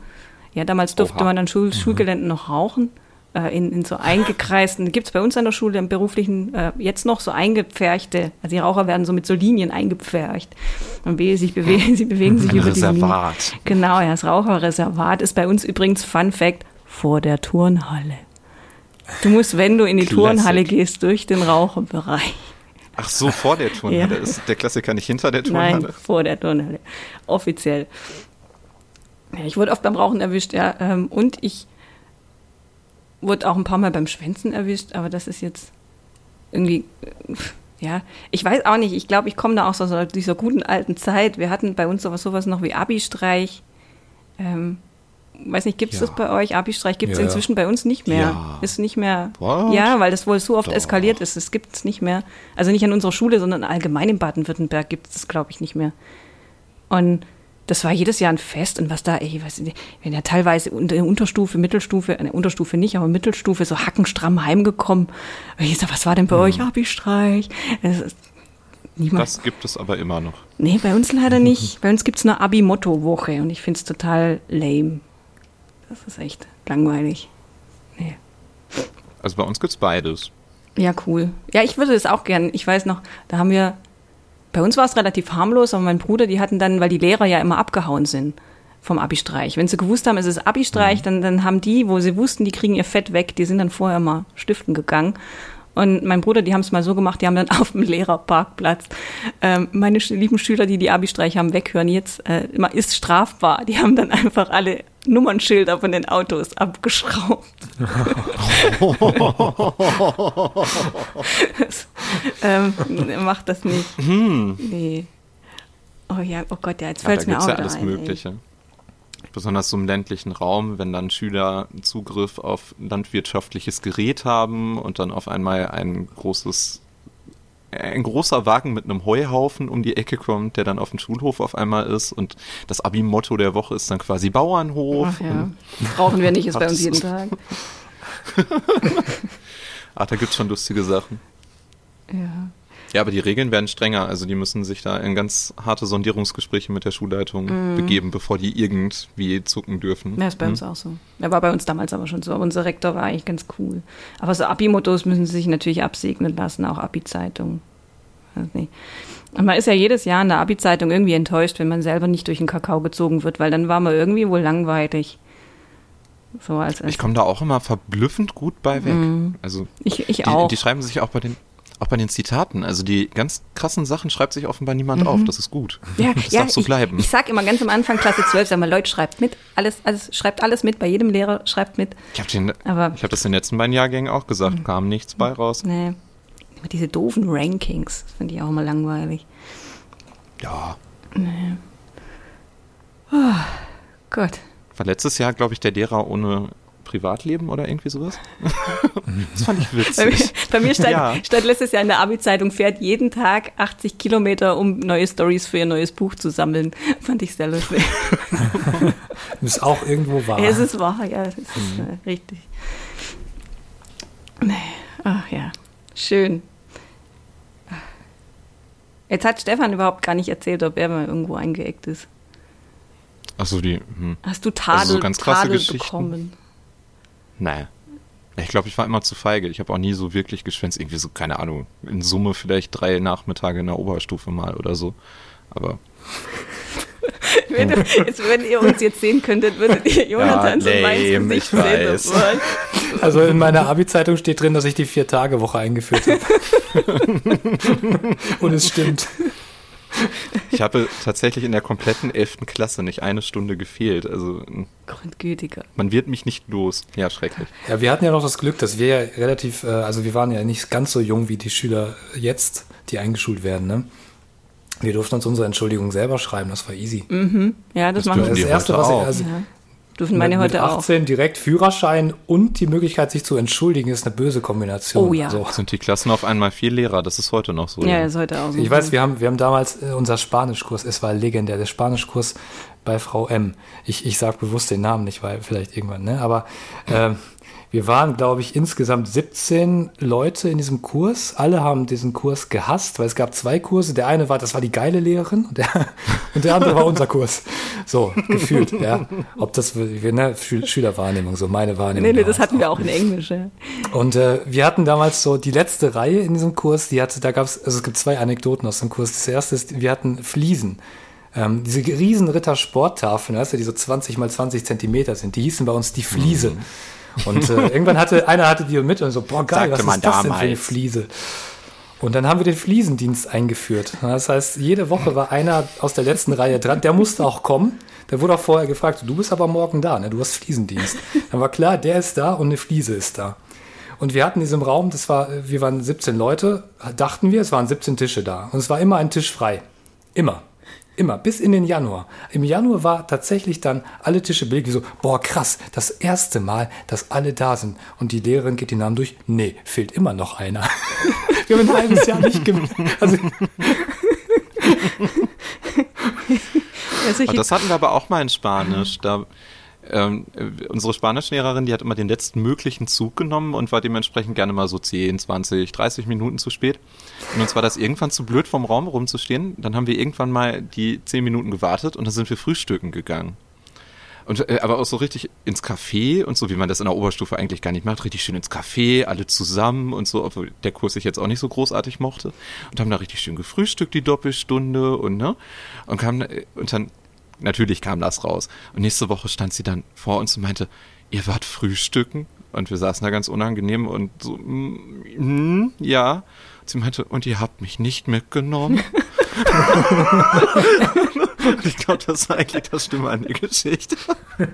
Ja, damals durfte Oha. man an Schul Schulgeländen noch rauchen äh, in, in so eingekreisten, gibt es bei uns an der Schule im beruflichen äh, jetzt noch so eingepferchte, also die Raucher werden so mit so Linien eingepfercht. Und wehe, sich bewegen, sie bewegen sich Ein über die Linien. Reservat. Genau, ja, das Raucherreservat ist bei uns übrigens Fun Fact vor der Turnhalle. Du musst, wenn du in die Classic. Turnhalle gehst, durch den Raucherbereich. Ach so, vor der Turnhalle. Ja. Ist der Klassiker nicht hinter der Turnhalle? Nein, vor der Turnhalle. Offiziell. Ja, ich wurde oft beim Rauchen erwischt, ja. Ähm, und ich wurde auch ein paar Mal beim Schwänzen erwischt, aber das ist jetzt irgendwie, äh, ja, ich weiß auch nicht. Ich glaube, ich komme da auch aus dieser guten alten Zeit. Wir hatten bei uns sowas, sowas noch wie Abi-Streich. Ähm, weiß nicht, gibt es Ja. das bei euch? Abi-Streich gibt es Ja, inzwischen bei uns nicht mehr. Ja. Ist nicht mehr. What? Ja, weil das wohl so oft Doch. eskaliert ist. Das gibt es nicht mehr. Also nicht an unserer Schule, sondern allgemein in Baden-Württemberg gibt es das, glaube ich, nicht mehr. Und das war jedes Jahr ein Fest und was da, ey, weiß ich nicht, wenn ja teilweise in der Unterstufe, Mittelstufe, eine Unterstufe nicht, aber Mittelstufe so hackenstramm heimgekommen. Und ich sag, was war denn bei euch? Abi-Streich. Es ist Niemand. Das gibt es aber immer noch. Nee, bei uns leider nicht. Bei uns gibt's eine Abi-Motto-Woche und ich find's total lame. Das ist echt langweilig. Nee. Also bei uns gibt's beides. Ja, cool. Ja, ich würde das auch gern. Ich weiß noch, da haben wir, bei uns war es relativ harmlos, aber mein Bruder, die hatten dann, weil die Lehrer ja immer abgehauen sind, vom Abi-Streich. Wenn sie gewusst haben, es ist Abi-Streich, dann, dann haben die, wo sie wussten, die kriegen ihr Fett weg, die sind dann vorher mal stiften gegangen. Und mein Bruder, die haben es mal so gemacht, die haben dann auf dem Lehrerparkplatz ähm, meine lieben Schüler, die die Abi-Streich haben, weghören jetzt, äh, ist strafbar. Die haben dann einfach alle Nummernschilder von den Autos abgeschraubt. Ähm, macht das nicht. Nee. Oh ja, oh Gott, ja, jetzt Hm. Ja, fällt es mir gibt's auch ja alles ein, ey. Mögliche. Besonders so im ländlichen Raum, wenn dann Schüler Zugriff auf landwirtschaftliches Gerät haben und dann auf einmal ein großes, ein großer Wagen mit einem Heuhaufen um die Ecke kommt, der dann auf dem Schulhof auf einmal ist und das Abi-Motto der Woche ist dann quasi Bauernhof. Ach ja. Brauchen wir nicht, ist bei uns jeden Tag. ach, da gibt's schon lustige Sachen. Ja. Ja, aber die Regeln werden strenger. Also die müssen sich da in ganz harte Sondierungsgespräche mit der Schulleitung begeben, bevor die irgendwie zucken dürfen. Mhm. Ja, ist bei Hm? uns auch so. Er war bei uns damals aber schon so. Aber unser Rektor war eigentlich ganz cool. Aber so Abi-Mottos müssen sie sich natürlich absegnen lassen, auch Abi-Zeitungen. Nicht. Und man ist ja jedes Jahr in der Abi-Zeitung irgendwie enttäuscht, wenn man selber nicht durch den Kakao gezogen wird, weil dann war man irgendwie wohl langweilig. So als, Ich komme da auch immer verblüffend gut bei weg. Also ich, ich die, auch. die schreiben sich auch bei den auch bei den Zitaten. Also die ganz krassen Sachen schreibt sich offenbar niemand auf. Das ist gut. Mhm. ja, das ja, darf so ich, bleiben. Ich sag immer ganz am Anfang, Klasse 12, sag mal, Leute, schreibt mit. Alles, alles, schreibt alles mit. Bei jedem Lehrer schreibt mit. Ich habe Aber- habe das in den letzten beiden Jahrgängen auch gesagt. Kam nichts bei raus. Nee. Immer diese doofen Rankings. Das finde ich auch immer langweilig. Ja. Gott. War letztes Jahr, glaube ich, der Lehrer ohne Privatleben oder irgendwie sowas. das fand ich Bei mir, witzig. bei mir stand, Ja. stand letztes Jahr in der Abi-Zeitung, fährt jeden Tag 80 Kilometer, um neue Stories für ihr neues Buch zu sammeln. Fand ich sehr lustig. Ist auch irgendwo wahr. Ja, es ist wahr, ja, es ist Mhm. äh, richtig. Nee. Ach ja, schön. Jetzt hat Stefan überhaupt gar nicht erzählt, ob er mal irgendwo eingeeckt ist. Achso, die. Hm. Hast du Tadel, Also so ganz krasse Tadel Geschichten? bekommen? Naja. Ich glaube, ich war immer zu feige. Ich habe auch nie so wirklich geschwänzt. Irgendwie so, keine Ahnung, in Summe vielleicht drei Nachmittage in der Oberstufe mal oder so. Aber Wenn, du, jetzt, wenn ihr uns jetzt sehen könntet, würdet ihr Jonathan so mein lame, Gesicht ich sehen. Also in meiner Abi-Zeitung steht drin, dass ich die Vier-Tage-Woche eingeführt habe. Und es stimmt. ich habe tatsächlich in der kompletten 11. Klasse nicht eine Stunde gefehlt. Also Grundgütiger. man wird mich nicht los. Ja, schrecklich. Ja, wir hatten ja noch das Glück, dass wir ja relativ, äh, also wir waren ja nicht ganz so jung wie die Schüler jetzt, die eingeschult werden. Ne? Wir durften uns unsere Entschuldigung selber schreiben, das war easy. Ja, das, Das machen dürfen Das wir. erste, heute was ich, auch. also Ja. Dürfen meine mit, heute mit auch. 18 direkt Führerschein und die Möglichkeit, sich zu entschuldigen, ist eine böse Kombination. Oh ja. Also, Sind die Klassen auf einmal viel Lehrer? Das ist heute noch so. Ja, ist heute auch so. Ich weiß, wir haben, wir haben damals äh, unser Spanischkurs, es war legendär, der Spanischkurs bei Frau M. Ich, ich sage bewusst den Namen nicht, weil vielleicht irgendwann, ne? Aber ähm, wir waren, glaube ich, insgesamt 17 Leute in diesem Kurs. Alle haben diesen Kurs gehasst, weil es gab zwei Kurse. Der eine war, das war die geile Lehrerin und der, und der andere war unser Kurs. So, gefühlt, ja. Ob das, wir, ne, Schü- Schülerwahrnehmung, so meine Wahrnehmung. Nee, nee, das hatten wir auch. in Englisch. Ja. Und äh, wir hatten damals so die letzte Reihe in diesem Kurs, die hatte, da gab es, also es gibt zwei Anekdoten aus dem Kurs. Das erste ist, wir hatten Fliesen. Ähm, diese riesen Ritter-Sporttafeln, weißt du, die so 20 mal 20 Zentimeter sind, die hießen bei uns die Fliese. Und äh, irgendwann hatte, einer hatte die mit und so, boah geil, Sagte was ist das denn für eine damals. Fliese? Und dann haben wir den Fliesendienst eingeführt. Das heißt, jede Woche war einer aus der letzten Reihe dran, der musste auch kommen. Der wurde auch vorher gefragt, du bist aber morgen da, ne? du hast Fliesendienst. Dann war klar, der ist da und eine Fliese ist da. Und wir hatten in diesem Raum, das war, wir waren 17 Leute, dachten wir, es waren 17 Tische da. Und es war immer ein Tisch frei. Immer. Immer. Bis in den Januar. Im Januar war tatsächlich dann alle Tische belegt. wie So, boah, krass, das erste Mal, dass alle da sind. Und die Lehrerin geht die Namen durch. Nee, fehlt immer noch einer. wir haben ein halbes Jahr nicht gemacht. Also, Aber das hatten wir aber auch mal in Spanisch. Da ähm, äh, unsere Spanischlehrerin, die hat immer den letzten möglichen Zug genommen und war dementsprechend gerne mal so 10, 20, 30 Minuten zu spät. Und uns war das irgendwann zu blöd, vom Raum rumzustehen. Dann haben wir irgendwann mal die 10 Minuten gewartet und dann sind wir frühstücken gegangen. Und, äh, aber auch so richtig ins Café und so, wie man das in der Oberstufe eigentlich gar nicht macht, richtig schön ins Café, alle zusammen und so, obwohl der Kurs sich jetzt auch nicht so großartig mochte. Und haben da richtig schön gefrühstückt, die Doppelstunde und ne, und kamen, äh, und dann natürlich kam das raus. Und nächste Woche stand sie dann vor uns und meinte, ihr wart frühstücken? Und wir saßen da ganz unangenehm und so, mm, mm, ja. Und sie meinte, und ihr habt mich nicht mitgenommen? Ich glaube, das war eigentlich das Stimme an der Geschichte.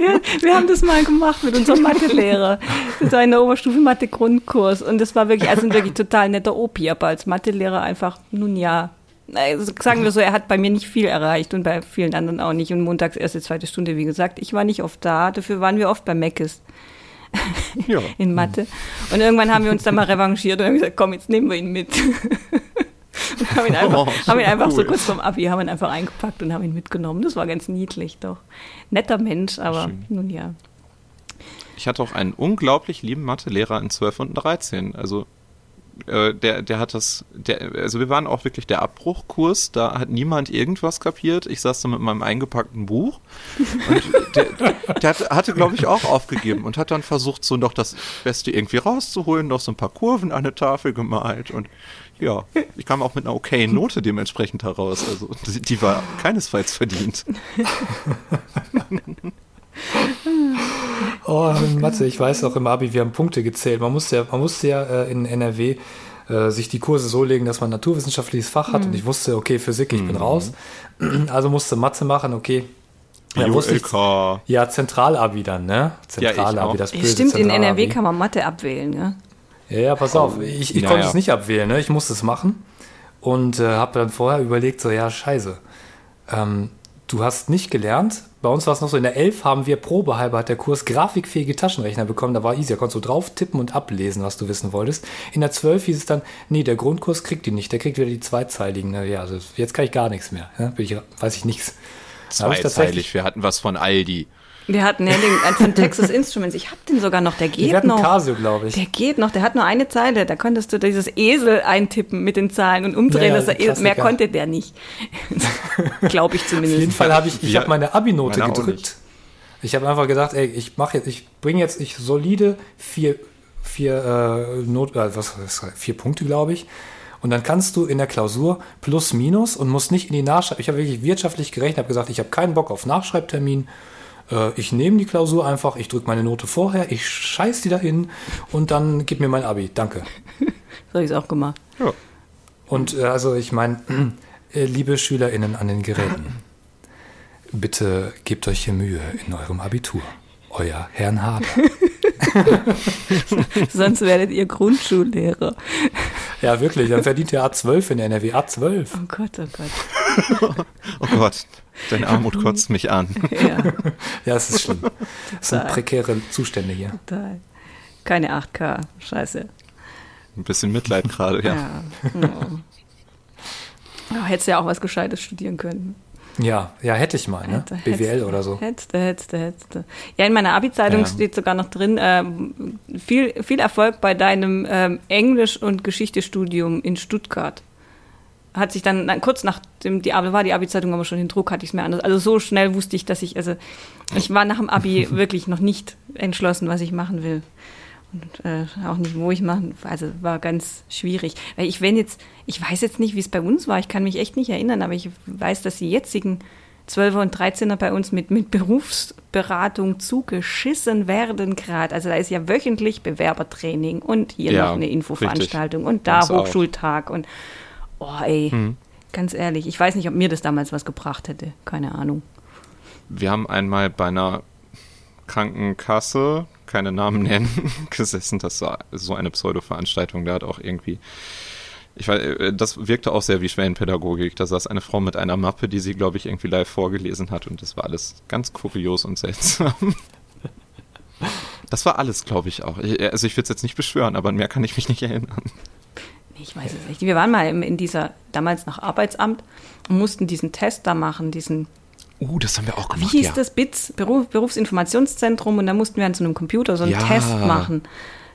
Ja, wir haben das mal gemacht mit unserem Mathelehrer. Das war in der Oberstufe Mathe-Grundkurs. Und das war wirklich, also ein wirklich total netter Opi, aber als Mathelehrer einfach, nun ja, also sagen wir so, er hat bei mir nicht viel erreicht und bei vielen anderen auch nicht. Und montags erste, zweite Stunde, wie gesagt, ich war nicht oft da, dafür waren wir oft bei Meckes. Ja. in Mathe. Und irgendwann haben wir uns dann mal revanchiert und haben gesagt, komm, jetzt nehmen wir ihn mit. und haben ihn einfach, Oh, haben ihn einfach so cool. kurz vorm Abi, haben ihn einfach eingepackt und haben ihn mitgenommen. Das war ganz niedlich, doch. Netter Mensch, aber Schön. nun ja. Ich hatte auch einen unglaublich lieben Mathelehrer in 12 und 13. Also äh, der, der hat das, der, also wir waren auch wirklich der Abbruchkurs, da hat niemand irgendwas kapiert. Ich saß da mit meinem eingepackten Buch und der, der hat, hatte, glaube ich, auch aufgegeben und hat dann versucht, so noch das Beste irgendwie rauszuholen, noch so ein paar Kurven an eine Tafel gemalt und ja, ich kam auch mit einer okayen Note dementsprechend heraus. Also die, die war keinesfalls verdient. Oh, Mathe, ich weiß auch im Abi, wir haben Punkte gezählt. Man musste ja, man musste ja äh, in NRW äh, sich die Kurse so legen, dass man naturwissenschaftliches Fach hat. Und ich wusste, okay, Physik, ich bin raus. Also musste Mathe machen, okay. Ja, wusste ich, ja Zentralabi dann, ne? Zentralabi, auch. das Ja, böse stimmt, in. NRW kann man Mathe abwählen, ja. Ja, ja, pass auf, ich, ich Naja. konnte es nicht abwählen, ne? ich musste es machen und äh, habe dann vorher überlegt, so ja, scheiße, ähm, du hast nicht gelernt, bei uns war es noch so, in der 11 haben wir probehalber hat der Kurs grafikfähige Taschenrechner bekommen, da war easy, da konntest du drauf tippen und ablesen, was du wissen wolltest. In der 12 hieß es dann, nee, der Grundkurs kriegt die nicht, der kriegt wieder die zweiteiligen, ne? ja, also jetzt kann ich gar nichts mehr, ja? Bin ich, weiß ich nichts. Zweizeilig, wir hatten was von Aldi. Wir hatten ja den von Texas Instruments. Ich hab den sogar noch, der Wir geht hatten noch. Casio, glaube ich. Der geht noch, der hat nur eine Zeile. Da konntest du dieses Esel eintippen mit den Zahlen und umdrehen. Ja, ja, Esel, mehr konnte der nicht. Glaube ich Auf jeden zumindest. Fall habe ich, ich Ja, habe meine Abi-Note gedrückt. Ich habe einfach gedacht, ey, ich mache jetzt, ich bringe jetzt ich solide vier, vier äh, Not, äh, was, was vier Punkte, glaube ich. Und dann kannst du in der Klausur plus minus und musst nicht in die Nachschreib. Ich habe wirklich wirtschaftlich gerechnet, habe gesagt, ich habe keinen Bock auf Nachschreibtermin. Äh, ich nehme die Klausur einfach, ich drücke meine Note vorher, ich scheiß die dahin und dann gib mir mein Abi. Danke. So habe ich es auch gemacht. Ja. Und äh, also ich meine, äh, liebe SchülerInnen an den Geräten, bitte gebt euch hier Mühe in eurem Abitur. Euer Herrn Hader. Sonst werdet ihr Grundschullehrer. Ja, wirklich, dann verdient ihr A12 in der NRW. A12. Oh Gott, oh Gott. Oh Gott, deine Armut kotzt mich an. Ja, Ja, es ist schlimm. Es sind prekäre Zustände hier. total. Keine 8K. Scheiße. Ein bisschen Mitleid gerade, ja. Ja. Oh. Oh, hättest ja auch was Gescheites studieren können. Ja, ja, hätte ich mal, ne? Hätte, BWL hättest- oder so. Hättest, hättest, hättest. Ja, in meiner Abi-Zeitung Ja. steht sogar noch drin, ähm, viel, viel Erfolg bei deinem ähm, Englisch- und Geschichtestudium in Stuttgart. Hat sich dann, dann kurz nach dem, die Abi, war die Abi-Zeitung aber schon in Druck, hatte ich es mir anders. Also so schnell wusste ich, dass ich, also ich war nach dem Abi wirklich noch nicht entschlossen, was ich machen will. Und äh, auch nicht, wo ich machen. Also war ganz schwierig. Weil ich, wenn jetzt, ich weiß jetzt nicht, wie es bei uns war, ich kann mich echt nicht erinnern, aber ich weiß, dass die jetzigen 12er und 13er bei uns mit, mit Berufsberatung zugeschissen werden gerade. Also da ist ja wöchentlich Bewerbertraining und hier Ja, noch eine Infoveranstaltung und da Uns auch. Hochschultag und oh ey, ganz ehrlich, ich weiß nicht, ob mir das damals was gebracht hätte. Keine Ahnung. Wir haben einmal bei einer Krankenkasse, keine Namen nennen, gesessen. Das war so eine Pseudo-Veranstaltung. Da hat auch irgendwie, ich weiß, äh, das wirkte auch sehr wie Schwellenpädagogik. Da saß eine Frau mit einer Mappe, die sie, glaube ich, irgendwie live vorgelesen hat. Und das war alles ganz kurios und seltsam. Das war alles, glaube ich, auch. Also ich will es jetzt nicht beschwören, aber an mehr kann ich mich nicht erinnern. Ich weiß es nicht. Wir waren mal in dieser, damals noch Arbeitsamt und mussten diesen Test da machen, diesen, Uh, das haben wir auch wie gemacht. hieß ja. das, BITS, Beruf, Berufsinformationszentrum und da mussten wir an so einem Computer so einen Ja. Test machen.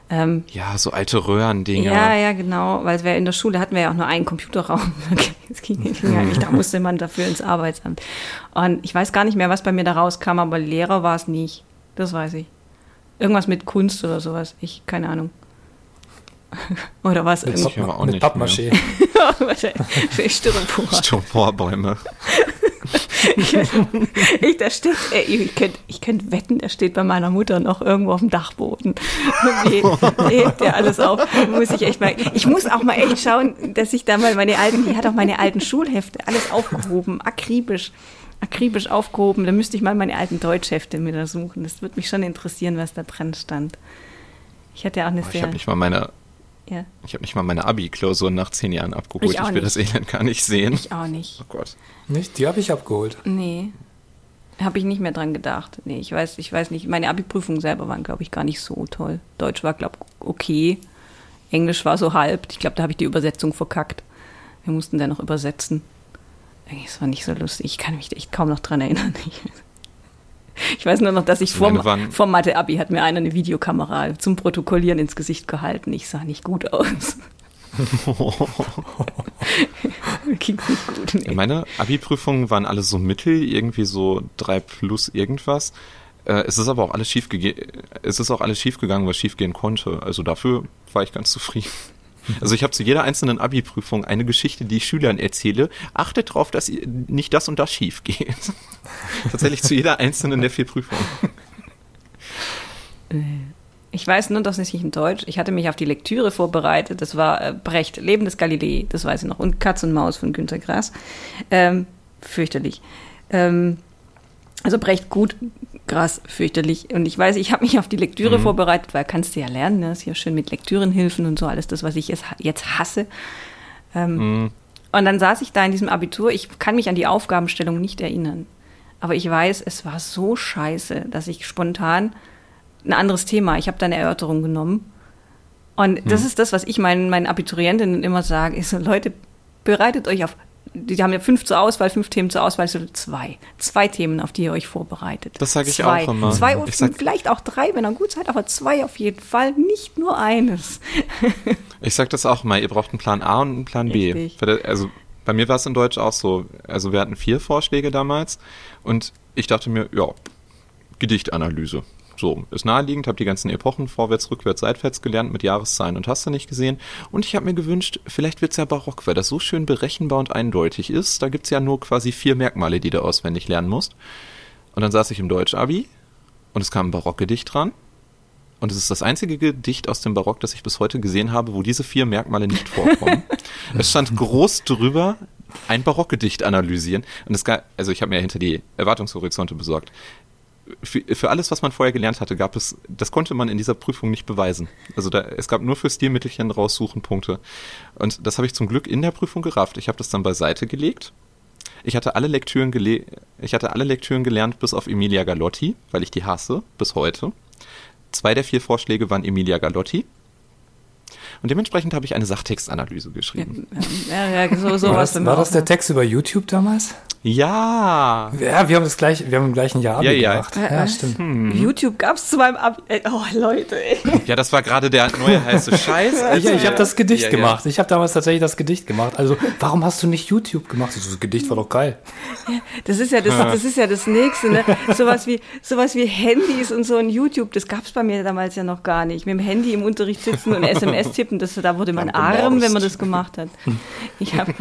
Ähm, Ja, so alte Röhrendinger. ja, ja, genau, weil wir in der Schule hatten wir ja auch nur einen Computerraum. Das ging, das ging nicht, da musste man dafür ins Arbeitsamt. Und ich weiß gar nicht mehr, was bei mir da rauskam, aber Lehrer war es nicht. Das weiß ich. Irgendwas mit Kunst oder sowas. Ich, keine Ahnung. oder was? Ich aber auch mit nicht Pappmaché. Styropor. Styroporbäume. ich, ich, da steht, ey, ich könnte ich könnt wetten, der steht bei meiner Mutter noch irgendwo auf dem Dachboden. Hebt der alles auf. Muss ich echt mal, ich muss auch mal echt schauen, dass ich da mal meine alten, die hat auch meine alten Schulhefte alles aufgehoben, akribisch akribisch aufgehoben. Da müsste ich mal meine alten Deutschhefte mir da suchen. Das würde mich schon interessieren, was da dran stand. Ich hatte ja auch eine Oh, sehr. ich habe nicht mal meine, ja, ich habe nicht mal meine Abi-Klausur nach zehn Jahren abgeholt. Ich Ich, will nicht. das Elend gar nicht sehen. ich auch nicht. oh Gott. Nicht? Die habe ich abgeholt. Nee. Habe ich nicht mehr dran gedacht. Nee, ich weiß, ich weiß nicht. Meine Abi-Prüfungen selber waren, glaube ich, gar nicht so toll. Deutsch war, glaube ich, okay. Englisch war so halb. Ich glaube, da habe ich die Übersetzung verkackt. Wir mussten da noch übersetzen. Es war nicht so lustig. Ich kann mich echt kaum noch dran erinnern. Ich weiß nur noch, dass ich vor, vor Mathe-Abi hat mir einer eine Videokamera zum Protokollieren ins Gesicht gehalten. Ich sah nicht gut aus. Ging's nicht gut. Nee. Meine Abi-Prüfungen waren alle so mittel, irgendwie so drei plus irgendwas. Äh, es ist aber auch alles schief es ist auch alles schief gegangen, was schief gehen konnte. Also dafür war ich ganz zufrieden. Also ich habe zu jeder einzelnen Abi-Prüfung eine Geschichte, die ich Schülern erzähle. Achtet drauf, dass nicht das und das schief geht. Tatsächlich zu jeder einzelnen der vier Prüfungen. Ich weiß nur, dass ich in Deutsch, ich hatte mich auf die Lektüre vorbereitet. Das war äh, Brecht, Leben des Galilei, das weiß ich noch. Und Katz und Maus von Günter Grass. Ähm, fürchterlich. Ähm, also Brecht gut, Grass fürchterlich. Und ich weiß, ich habe mich auf die Lektüre vorbereitet, weil kannst du ja lernen, ne? ist ja schön mit Lektürenhilfen und so alles das, was ich jetzt, jetzt hasse. Ähm, Und dann saß ich da in diesem Abitur. Ich kann mich an die Aufgabenstellung nicht erinnern. Aber ich weiß, es war so scheiße, dass ich spontan ein anderes Thema, ich habe da eine Erörterung genommen. Und das ist das, was ich meinen, meinen Abiturientinnen immer sage, ist so, Leute, bereitet euch auf, die haben ja fünf zur Auswahl, fünf Themen zur Auswahl, so zwei. Zwei Themen, auf die ihr euch vorbereitet. Das sag ich zwei. auch immer. Zwei und vielleicht auch drei, wenn ihr gut seid, aber zwei auf jeden Fall, nicht nur eines. Ich sag das auch mal, ihr braucht einen Plan A und einen Plan B. Richtig. Da- Also bei mir war es in Deutsch auch so. Also wir hatten vier Vorschläge damals und ich dachte mir, ja, Gedichtanalyse. So, ist naheliegend, habe die ganzen Epochen vorwärts, rückwärts, seitwärts gelernt mit Jahreszahlen und hast du nicht gesehen. Und ich habe mir gewünscht, vielleicht wird's ja barock, weil das so schön berechenbar und eindeutig ist. Da gibt's ja nur quasi vier Merkmale, die du auswendig lernen musst. Und dann saß ich im Deutsch-Abi und es kam ein Barockgedicht dran. Und es ist das einzige Gedicht aus dem Barock, das ich bis heute gesehen habe, wo diese vier Merkmale nicht vorkommen. es stand groß drüber, ein Barockgedicht analysieren. Und es gab, also ich habe mir hinter die Erwartungshorizonte besorgt. Für, für alles, was man vorher gelernt hatte, gab es, das konnte man in dieser Prüfung nicht beweisen. Also da, es gab nur für Stilmittelchen raussuchen Punkte. Und das habe ich zum Glück in der Prüfung gerafft. Ich habe das dann beiseite gelegt. Ich hatte alle Lektüren gele ich hatte alle Lektüren gelernt bis auf Emilia Galotti, weil ich die hasse bis heute. Zwei der vier Vorschläge waren Emilia Galotti. Und dementsprechend habe ich eine Sachtextanalyse geschrieben. Ja, ja, so, War sowas. das, war das der noch- Text über YouTube damals? Ja. Ja, wir haben das gleich, wir haben im gleichen Jahr Abi Ja, ja. gemacht. Äh, Ja, äh, stimmt. YouTube gab's zu meinem Abi. Ey, Oh, Leute, ey. Ja, das war gerade der neue heiße Scheiß. als Ja, ich habe das Gedicht Ja, ja. gemacht. Ich habe damals tatsächlich das Gedicht gemacht. Also, warum hast du nicht YouTube gemacht? So, Das Gedicht war doch geil. Das ist ja das, das ist ja das Nächste, ne? Sowas wie, sowas wie Handys und so ein YouTube, das gab's bei mir damals ja noch gar nicht. Mit dem Handy im Unterricht sitzen und SMS tippen, das, da wurde man Dann arm, wenn man das gemacht hat. Ich habe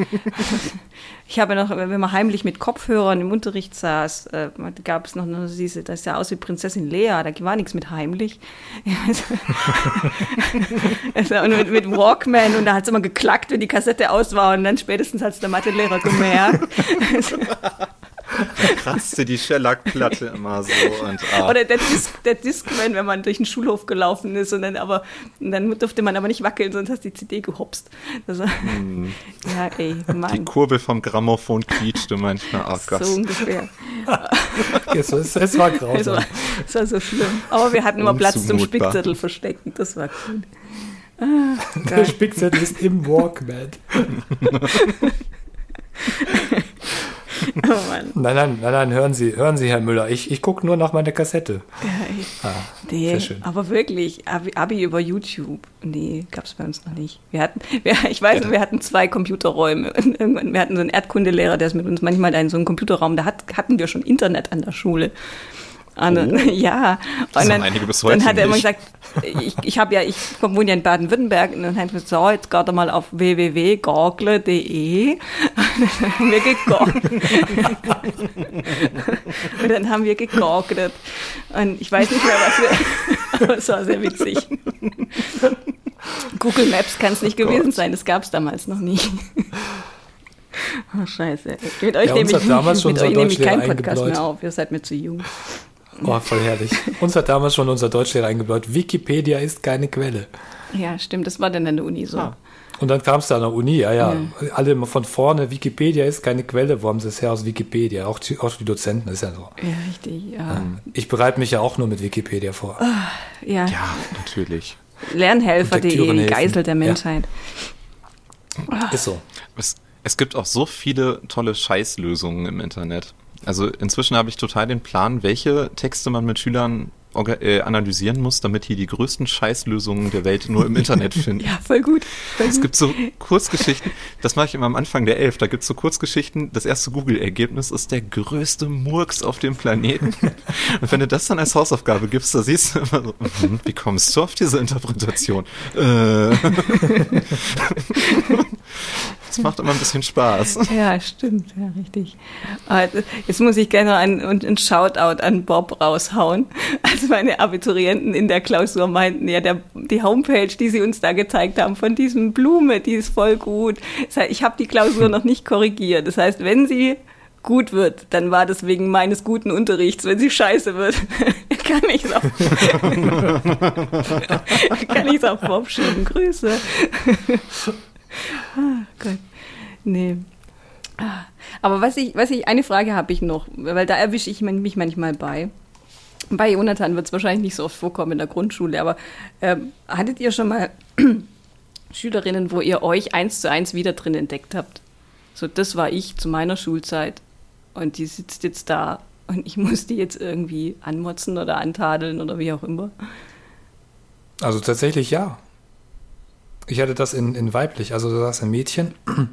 ich habe noch, wenn man heimlich mit Kopfhörern im Unterricht saß, äh, gab es noch diese, das sah aus wie Prinzessin Lea, da war nichts mit heimlich. Also, und mit, mit Walkman und da hat es immer geklackt, wenn die Kassette aus war und dann spätestens hat es der Mathelehrer gemerkt. kratzte die Shellac-Platte immer so und ah. Oder der, Dis der Discman, wenn man durch den Schulhof gelaufen ist und dann aber und dann durfte man aber nicht wackeln, sonst hast die CD gehopst. Das war, Ja, ey, Hm. die Mann. Kurbel vom Grammophon quietschte manchmal. Ach Gott. So ungefähr. Es, es, es war Es grausam. war, es war so schlimm. Aber wir hatten immer Platz zum. Spickzettel verstecken. Das war cool. Der Spickzettel ist im Walkman. Oh Mann. Nein, nein, nein, nein, hören Sie, hören Sie, Herr Müller. Ich, ich gucke nur nach meiner Kassette. Ja. Ah, Nee, sehr schön. aber wirklich, Abi, Abi über YouTube, nee, gab's bei uns noch nicht. Wir hatten, wir, ich weiß, noch, wir hatten zwei Computerräume. Irgendwann, wir hatten so einen Erdkundelehrer, der ist mit uns manchmal da in so einem Computerraum, da hat, hatten wir schon Internet an der Schule. Anne, Oh. ja. Das Und haben einige bis heute dann hat er immer gesagt, ich, ich habe ja, ich wohne ja in Baden-Württemberg und dann hat er gesagt, so, jetzt geht er mal auf www.gorgle.de und dann haben wir gegorgelt. und dann haben wir gegorgelt. Und ich weiß nicht mehr, was wir, aber es war sehr witzig. Google Maps kann es nicht gewesen sein, das gab es damals noch nie. Oh, scheiße. Mit euch Ja, nehme ich, mit euch nehme ich keinen Podcast mehr auf. Ihr seid mir zu jung. Oh, voll herrlich. Uns hat damals schon unser Deutschlehrer eingebläut, Wikipedia ist keine Quelle. Ja, stimmt, das war dann an der Uni so. Und dann kam es da an der Uni, ja, ja. Alle immer von vorne, Wikipedia ist keine Quelle, wo haben sie es her aus Wikipedia? Auch die, auch die Dozenten, das ist ja so. Ja, richtig, ja. Ich bereite mich ja auch nur mit Wikipedia vor. ja. Ja, natürlich. Lernhelfer.de, helfen. Geisel der Ja. Menschheit. Ist so. Es, es gibt auch so viele tolle Scheißlösungen im Internet. Also inzwischen habe ich total den Plan, welche Texte man mit Schülern äh, analysieren muss, damit die die größten Scheißlösungen der Welt nur im Internet finden. Ja, voll gut. Voll Es gibt so Kurzgeschichten, das mache ich immer am Anfang der Elf, da gibt es so Kurzgeschichten, das erste Google-Ergebnis ist der größte Murks auf dem Planeten. Und wenn du das dann als Hausaufgabe gibst, da siehst du immer so, mhm, wie kommst du auf diese Interpretation? Äh. Das macht immer ein bisschen Spaß. Ja, stimmt, ja, richtig. Aber Jetzt muss ich gerne einen, einen Shoutout an Bob raushauen. Also meine Abiturienten in der Klausur meinten, ja, der, die Homepage, die sie uns da gezeigt haben von diesem Blume, die ist voll gut. Das heißt, ich habe die Klausur noch nicht korrigiert. Das heißt, wenn sie gut wird, dann war das wegen meines guten Unterrichts. Wenn sie scheiße wird, kann ich es auf, kann Bob schieben. Grüße. Ah, Gott. Nee. Ah, Aber was ich, was ich, eine Frage habe ich noch, weil da erwische ich mich manchmal bei. Bei Jonathan wird es wahrscheinlich nicht so oft vorkommen in der Grundschule, aber ähm, hattet ihr schon mal Schülerinnen, wo ihr euch eins zu eins wieder drin entdeckt habt? So, das war ich zu meiner Schulzeit und die sitzt jetzt da und ich muss die jetzt irgendwie anmotzen oder antadeln oder wie auch immer. Also tatsächlich ja. Ich hatte das in, in weiblich, also da saß ein Mädchen,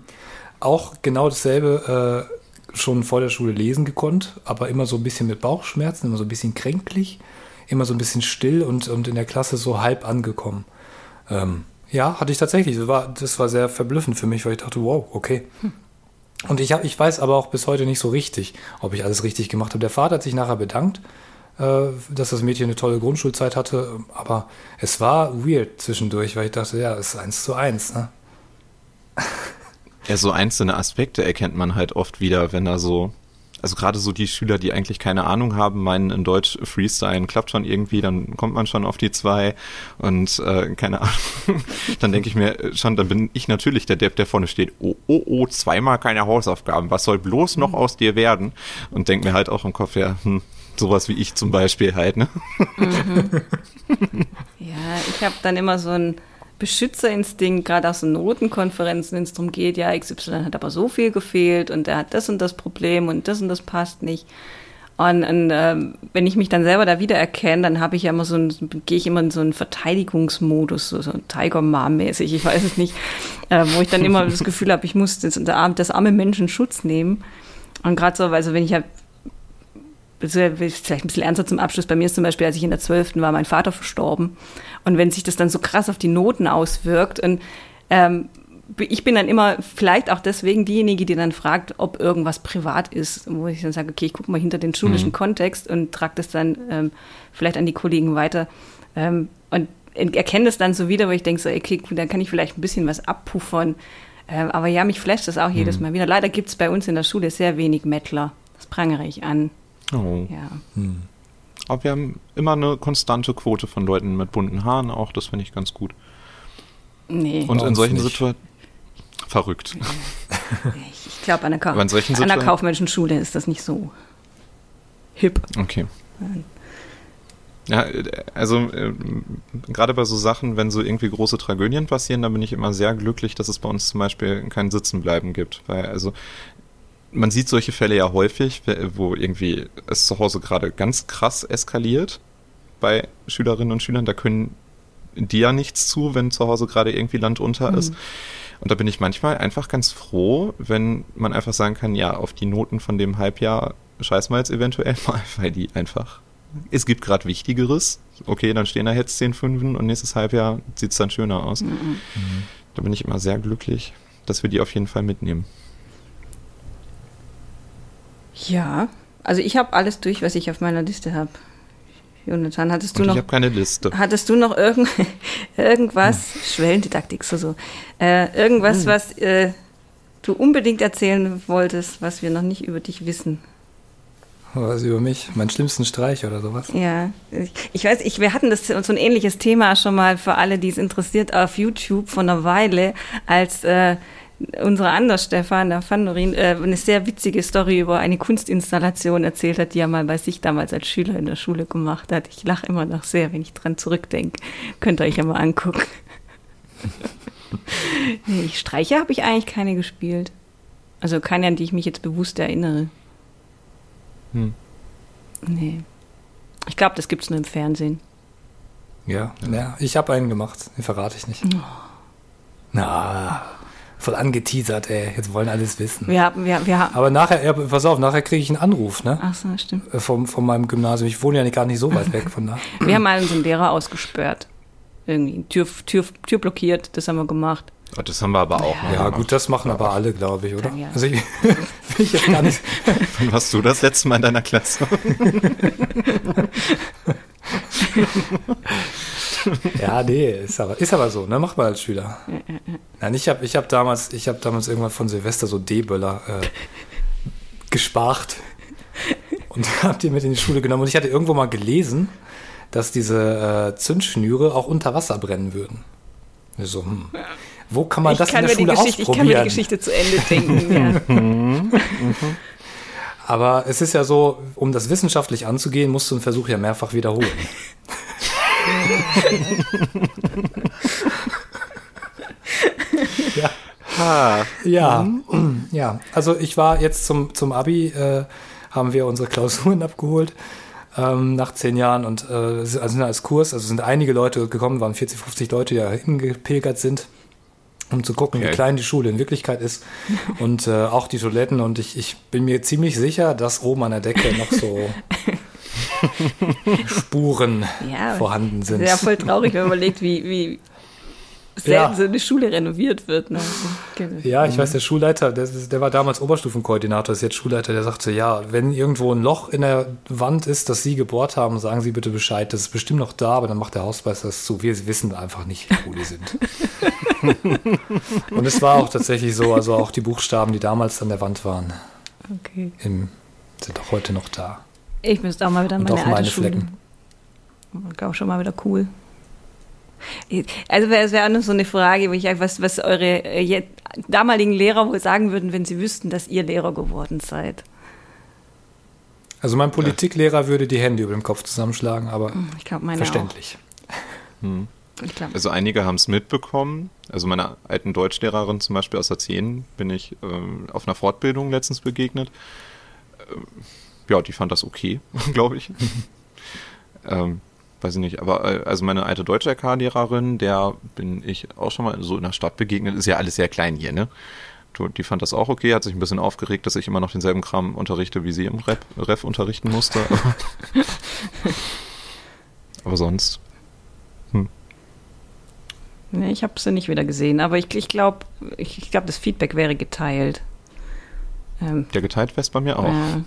auch genau dasselbe äh, schon vor der Schule lesen gekonnt, aber immer so ein bisschen mit Bauchschmerzen, immer so ein bisschen kränklich, immer so ein bisschen still und, und in der Klasse so halb angekommen. Ähm, ja, hatte ich tatsächlich. Das war, das war sehr verblüffend für mich, weil ich dachte, wow, okay. Und ich, hab, ich weiß aber auch bis heute nicht so richtig, ob ich alles richtig gemacht habe. Der Vater hat sich nachher bedankt, dass das Mädchen eine tolle Grundschulzeit hatte, aber es war weird zwischendurch, weil ich dachte, ja, es ist eins zu eins. Ne? Ja, so einzelne Aspekte erkennt man halt oft wieder, wenn da so, also gerade so die Schüler, die eigentlich keine Ahnung haben, meinen in Deutsch Freestyle klappt schon irgendwie, dann kommt man schon auf die zwei und äh, keine Ahnung. dann denke ich mir äh, schon, dann bin ich natürlich der Depp, der vorne steht, oh, oh, oh, zweimal keine Hausaufgaben, was soll bloß noch aus dir werden? Und denke mir halt auch im Kopf, ja, hm, sowas wie ich zum Beispiel halt, ne? Ja, ich habe dann immer so einen Beschützerinstinkt, gerade aus den Notenkonferenzen, wenn es darum geht, ja, XY hat aber so viel gefehlt und er hat das und das Problem und das und das passt nicht. Und, und ähm, wenn ich mich dann selber da wiedererkenne, dann habe ich ja immer so gehe ich immer in so einen Verteidigungsmodus, so, so Tiger Mom-mäßig, ich weiß es nicht, äh, wo ich dann immer das Gefühl habe, ich muss das, das arme Menschen Schutz nehmen. Und gerade so, also wenn ich ja ist vielleicht ein bisschen ernster zum Abschluss. Bei mir ist zum Beispiel, als ich in der 12. war, mein Vater verstorben. Und wenn sich das dann so krass auf die Noten auswirkt und ähm, ich bin dann immer vielleicht auch deswegen diejenige, die dann fragt, ob irgendwas privat ist, wo ich dann sage, okay, ich gucke mal hinter den schulischen Mhm. Kontext und trage das dann ähm, vielleicht an die Kollegen weiter ähm, und erkenne das dann so wieder, wo ich denke, so, okay, gut, dann kann ich vielleicht ein bisschen was abpuffern. Ähm, aber ja, mich flasht das auch jedes Mal wieder. Leider gibt es bei uns in der Schule sehr wenig Mettler. Das prangere ich an. Oh. Ja. Aber wir haben immer eine konstante Quote von Leuten mit bunten Haaren auch, das finde ich ganz gut. Nee. Und in solchen. Situationen. Verrückt. Ich, glaube, an, an der kaufmännischen Schule ist das nicht so hip. Okay. Ja, äh, also äh, gerade bei so Sachen, wenn so irgendwie große Tragödien passieren, dann bin ich immer sehr glücklich, dass es bei uns zum Beispiel kein Sitzenbleiben gibt. Weil also man sieht solche Fälle ja häufig, wo irgendwie es zu Hause gerade ganz krass eskaliert bei Schülerinnen und Schülern. Da können die ja nichts zu, wenn zu Hause gerade irgendwie Land unter ist. Und da bin ich manchmal einfach ganz froh, wenn man einfach sagen kann, ja, auf die Noten von dem Halbjahr scheiß mal jetzt eventuell mal, weil die einfach es gibt gerade Wichtigeres. Okay, dann stehen da jetzt 10 Fünfen und nächstes Halbjahr sieht es dann schöner aus. Mhm. Da bin ich immer sehr glücklich, dass wir die auf jeden Fall mitnehmen. Ja, also ich habe alles durch, was ich auf meiner Liste habe. Jonathan, hattest du Und ich noch, habe keine Liste. hattest du noch irgend, irgendwas, Schwellendidaktik, so, so, äh, irgendwas, was äh, du unbedingt erzählen wolltest, was wir noch nicht über dich wissen? Was über mich? Meinen schlimmsten Streich oder sowas? Ja, ich, ich weiß, ich, wir hatten das so ein ähnliches Thema schon mal für alle, die es interessiert, auf YouTube vor einer Weile, als äh, unsere Anders Stefan, der Fandorin, äh, eine sehr witzige Story über eine Kunstinstallation erzählt hat, die er mal bei sich damals als Schüler in der Schule gemacht hat. Ich lache immer noch sehr, wenn ich dran zurückdenke. Könnt ihr euch ja mal angucken. nee, Streicher habe ich eigentlich keine gespielt. Also keine, an die ich mich jetzt bewusst erinnere. Hm. Nee. Ich glaube, das gibt's nur im Fernsehen. Ja, ja ich habe einen gemacht. Den verrate ich nicht. Oh. Na, voll angeteasert, ey. Jetzt wollen alles wissen. Wir haben, wir, wir haben. Aber nachher, ja, pass auf, nachher kriege ich einen Anruf, ne? Ach so, stimmt. Äh, Vom, von meinem Gymnasium. Ich wohne ja gar nicht so weit weg von da. Wir haben mal unseren Lehrer ausgesperrt. Irgendwie Tür, Tür, Tür blockiert, das haben wir gemacht. Oh, das haben wir aber auch Ja, gemacht. gut, das machen aber alle, glaube ich, oder? Ja. Also ich ich jetzt gar nicht. Wann warst du das letzte Mal in deiner Klasse? Ja, nee, ist aber, ist aber so, ne? Macht man als Schüler. Nein, ich habe ich hab damals, ich hab damals irgendwann von Silvester so D-Böller äh, gespart und habe die mit in die Schule genommen. Und ich hatte irgendwo mal gelesen, dass diese äh, Zündschnüre auch unter Wasser brennen würden. So, hm. Wo kann man ich, das kann in der Schule Geschichte, ich kann mir die ausprobieren? Geschichte zu Ende denken. ja. Aber es ist ja so, um das wissenschaftlich anzugehen, musst du einen Versuch ja mehrfach wiederholen. ja. Ha. Ja, ja. Also ich war jetzt zum, zum Abi, äh, haben wir unsere Klausuren abgeholt ähm, nach zehn Jahren und äh, also sind als Kurs, also sind einige Leute gekommen, waren 40, 50 Leute, die da hingepilgert sind, um zu gucken, Okay. wie klein die Schule in Wirklichkeit ist und äh, auch die Toiletten und ich, ich bin mir ziemlich sicher, dass oben an der Decke noch so Spuren Ja, vorhanden sind. Wäre voll traurig, wenn man überlegt, wie, wie selten Ja. so eine Schule renoviert wird. Ne? Ja, ich weiß, der Schulleiter, der, der war damals Oberstufenkoordinator, ist jetzt Schulleiter, der sagte, ja, wenn irgendwo ein Loch in der Wand ist, das Sie gebohrt haben, sagen Sie bitte Bescheid, das ist bestimmt noch da, aber dann macht der Hausmeister das zu. Wir wissen einfach nicht, wo die sind. Und es war auch tatsächlich so, also auch die Buchstaben, die damals an der Wand waren, Okay. im, sind auch heute noch da. Ich müsste auch mal wieder Und meine auch alte meine Schule. Flecken. War auch schon mal wieder cool. Also es wäre auch noch so eine Frage, wo ich was, was eure äh, jetzt, damaligen Lehrer wohl sagen würden, wenn sie wüssten, dass ihr Lehrer geworden seid. Also mein Politiklehrer würde die Hände über dem Kopf zusammenschlagen, aber Ich glaube, meine verständlich. Hm. Also einige haben es mitbekommen. Also meiner alten Deutschlehrerin zum Beispiel aus der 10 bin ich ähm, auf einer Fortbildung letztens begegnet. Ähm, ja, die fand das okay, glaube ich. ähm, weiß ich nicht, aber äh, also meine alte Deutsch-LK-Lehrerin, der bin ich auch schon mal so in der Stadt begegnet. Ist ja alles sehr klein hier, ne? Die fand das auch okay, hat sich ein bisschen aufgeregt, dass ich immer noch denselben Kram unterrichte, wie sie im Rep, Ref unterrichten musste. Aber, aber sonst Nee, ich habe sie nicht wieder gesehen, aber ich, ich glaube, ich, ich glaub, das Feedback wäre geteilt. Ähm, Der geteilt West bei mir auch. Ja,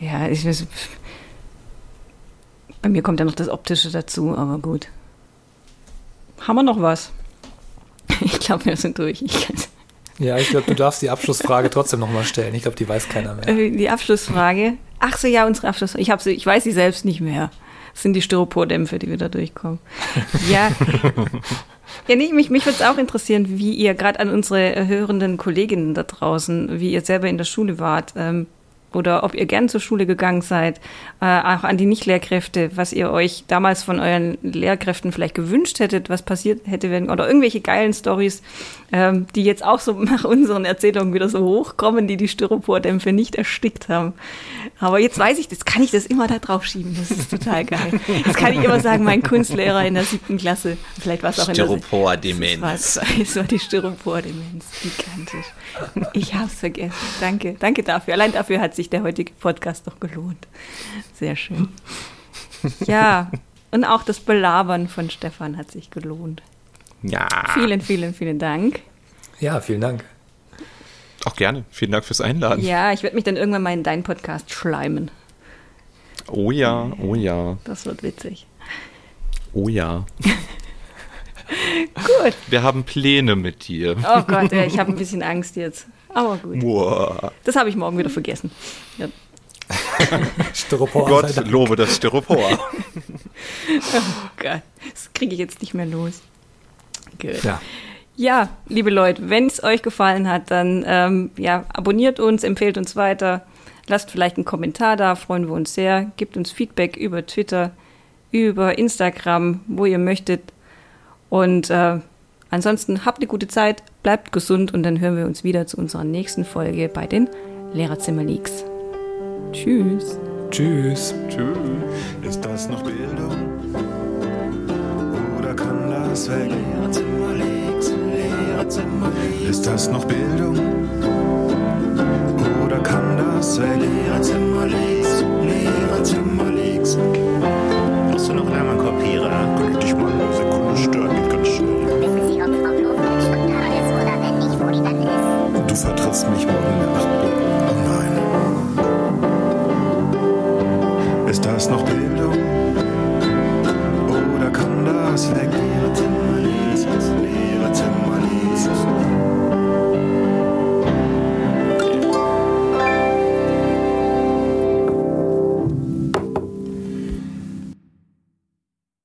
ja ich weiß, bei mir kommt ja noch das Optische dazu, aber gut. Haben wir noch was? Ich glaube, wir sind durch. Ja, ich glaube, du darfst die Abschlussfrage trotzdem nochmal stellen. Ich glaube, die weiß keiner mehr. Äh, die Abschlussfrage. Ach so, ja, unsere Abschlussfrage. Ich, sie, ich weiß sie selbst nicht mehr. Das sind die Styropordämpfe, die wieder durchkommen. Ja. Ja, nee, mich, mich würde es auch interessieren, wie ihr gerade an unsere äh, hörenden Kolleginnen da draußen, wie ihr selber in der Schule wart ähm, oder ob ihr gern zur Schule gegangen seid, äh, auch an die Nicht-Lehrkräfte, was ihr euch damals von euren Lehrkräften vielleicht gewünscht hättet, was passiert hätte, wenn, oder irgendwelche geilen Stories, ähm, die jetzt auch so nach unseren Erzählungen wieder so hochkommen, die die Styropordämpfe nicht erstickt haben. Aber jetzt weiß ich, das kann ich das immer da drauf schieben. Das ist total geil. Jetzt kann ich immer sagen, mein Kunstlehrer in der siebten Klasse, vielleicht war es auch in der Styropor-Demenz. das war, es war die Styropor-Demenz, gigantisch. Ich hab's vergessen. Danke, danke dafür. Allein dafür hat sich sich der heutige Podcast doch gelohnt. Sehr schön. Ja, und auch das Belabern von Stefan hat sich gelohnt. Ja. Vielen, vielen, vielen Dank. Ja, vielen Dank. Auch gerne. Vielen Dank fürs Einladen. Ja, ich werde mich dann irgendwann mal in deinen Podcast schleimen. Oh ja, oh ja, Das wird witzig. oh ja. Gut. Wir haben Pläne mit dir. Oh Gott, ja, ich habe ein bisschen Angst jetzt. Aber gut. Boah. Das habe ich morgen wieder vergessen. Ja. Styropor. Gott lobe das Styropor. Oh Gott, das kriege ich jetzt nicht mehr los. Gut. Ja. Ja, liebe Leute, wenn es euch gefallen hat, dann ähm, ja, abonniert uns, empfehlt uns weiter, lasst vielleicht einen Kommentar da, freuen wir uns sehr. Gebt uns Feedback über Twitter, über Instagram, wo ihr möchtet. Und äh, ansonsten habt eine gute Zeit, bleibt gesund und dann hören wir uns wieder zu unserer nächsten Folge bei den Lehrerzimmer-Leaks. Tschüss. Tschüss. Tschüss. Ist das noch Bildung? Oder kann das weg? Lehrerzimmer links, Lehrerzimmer links, Ist das noch Bildung? Oder kann das weg? Lehrerzimmer links, Lehrerzimmer links. Brauchst du noch einmal du vertrittst mich morgen Nacht. Oh nein. Ist das noch Bildung? Oder kann das weg? Leere Zimmer, leere Zimmer, leere Zimmer.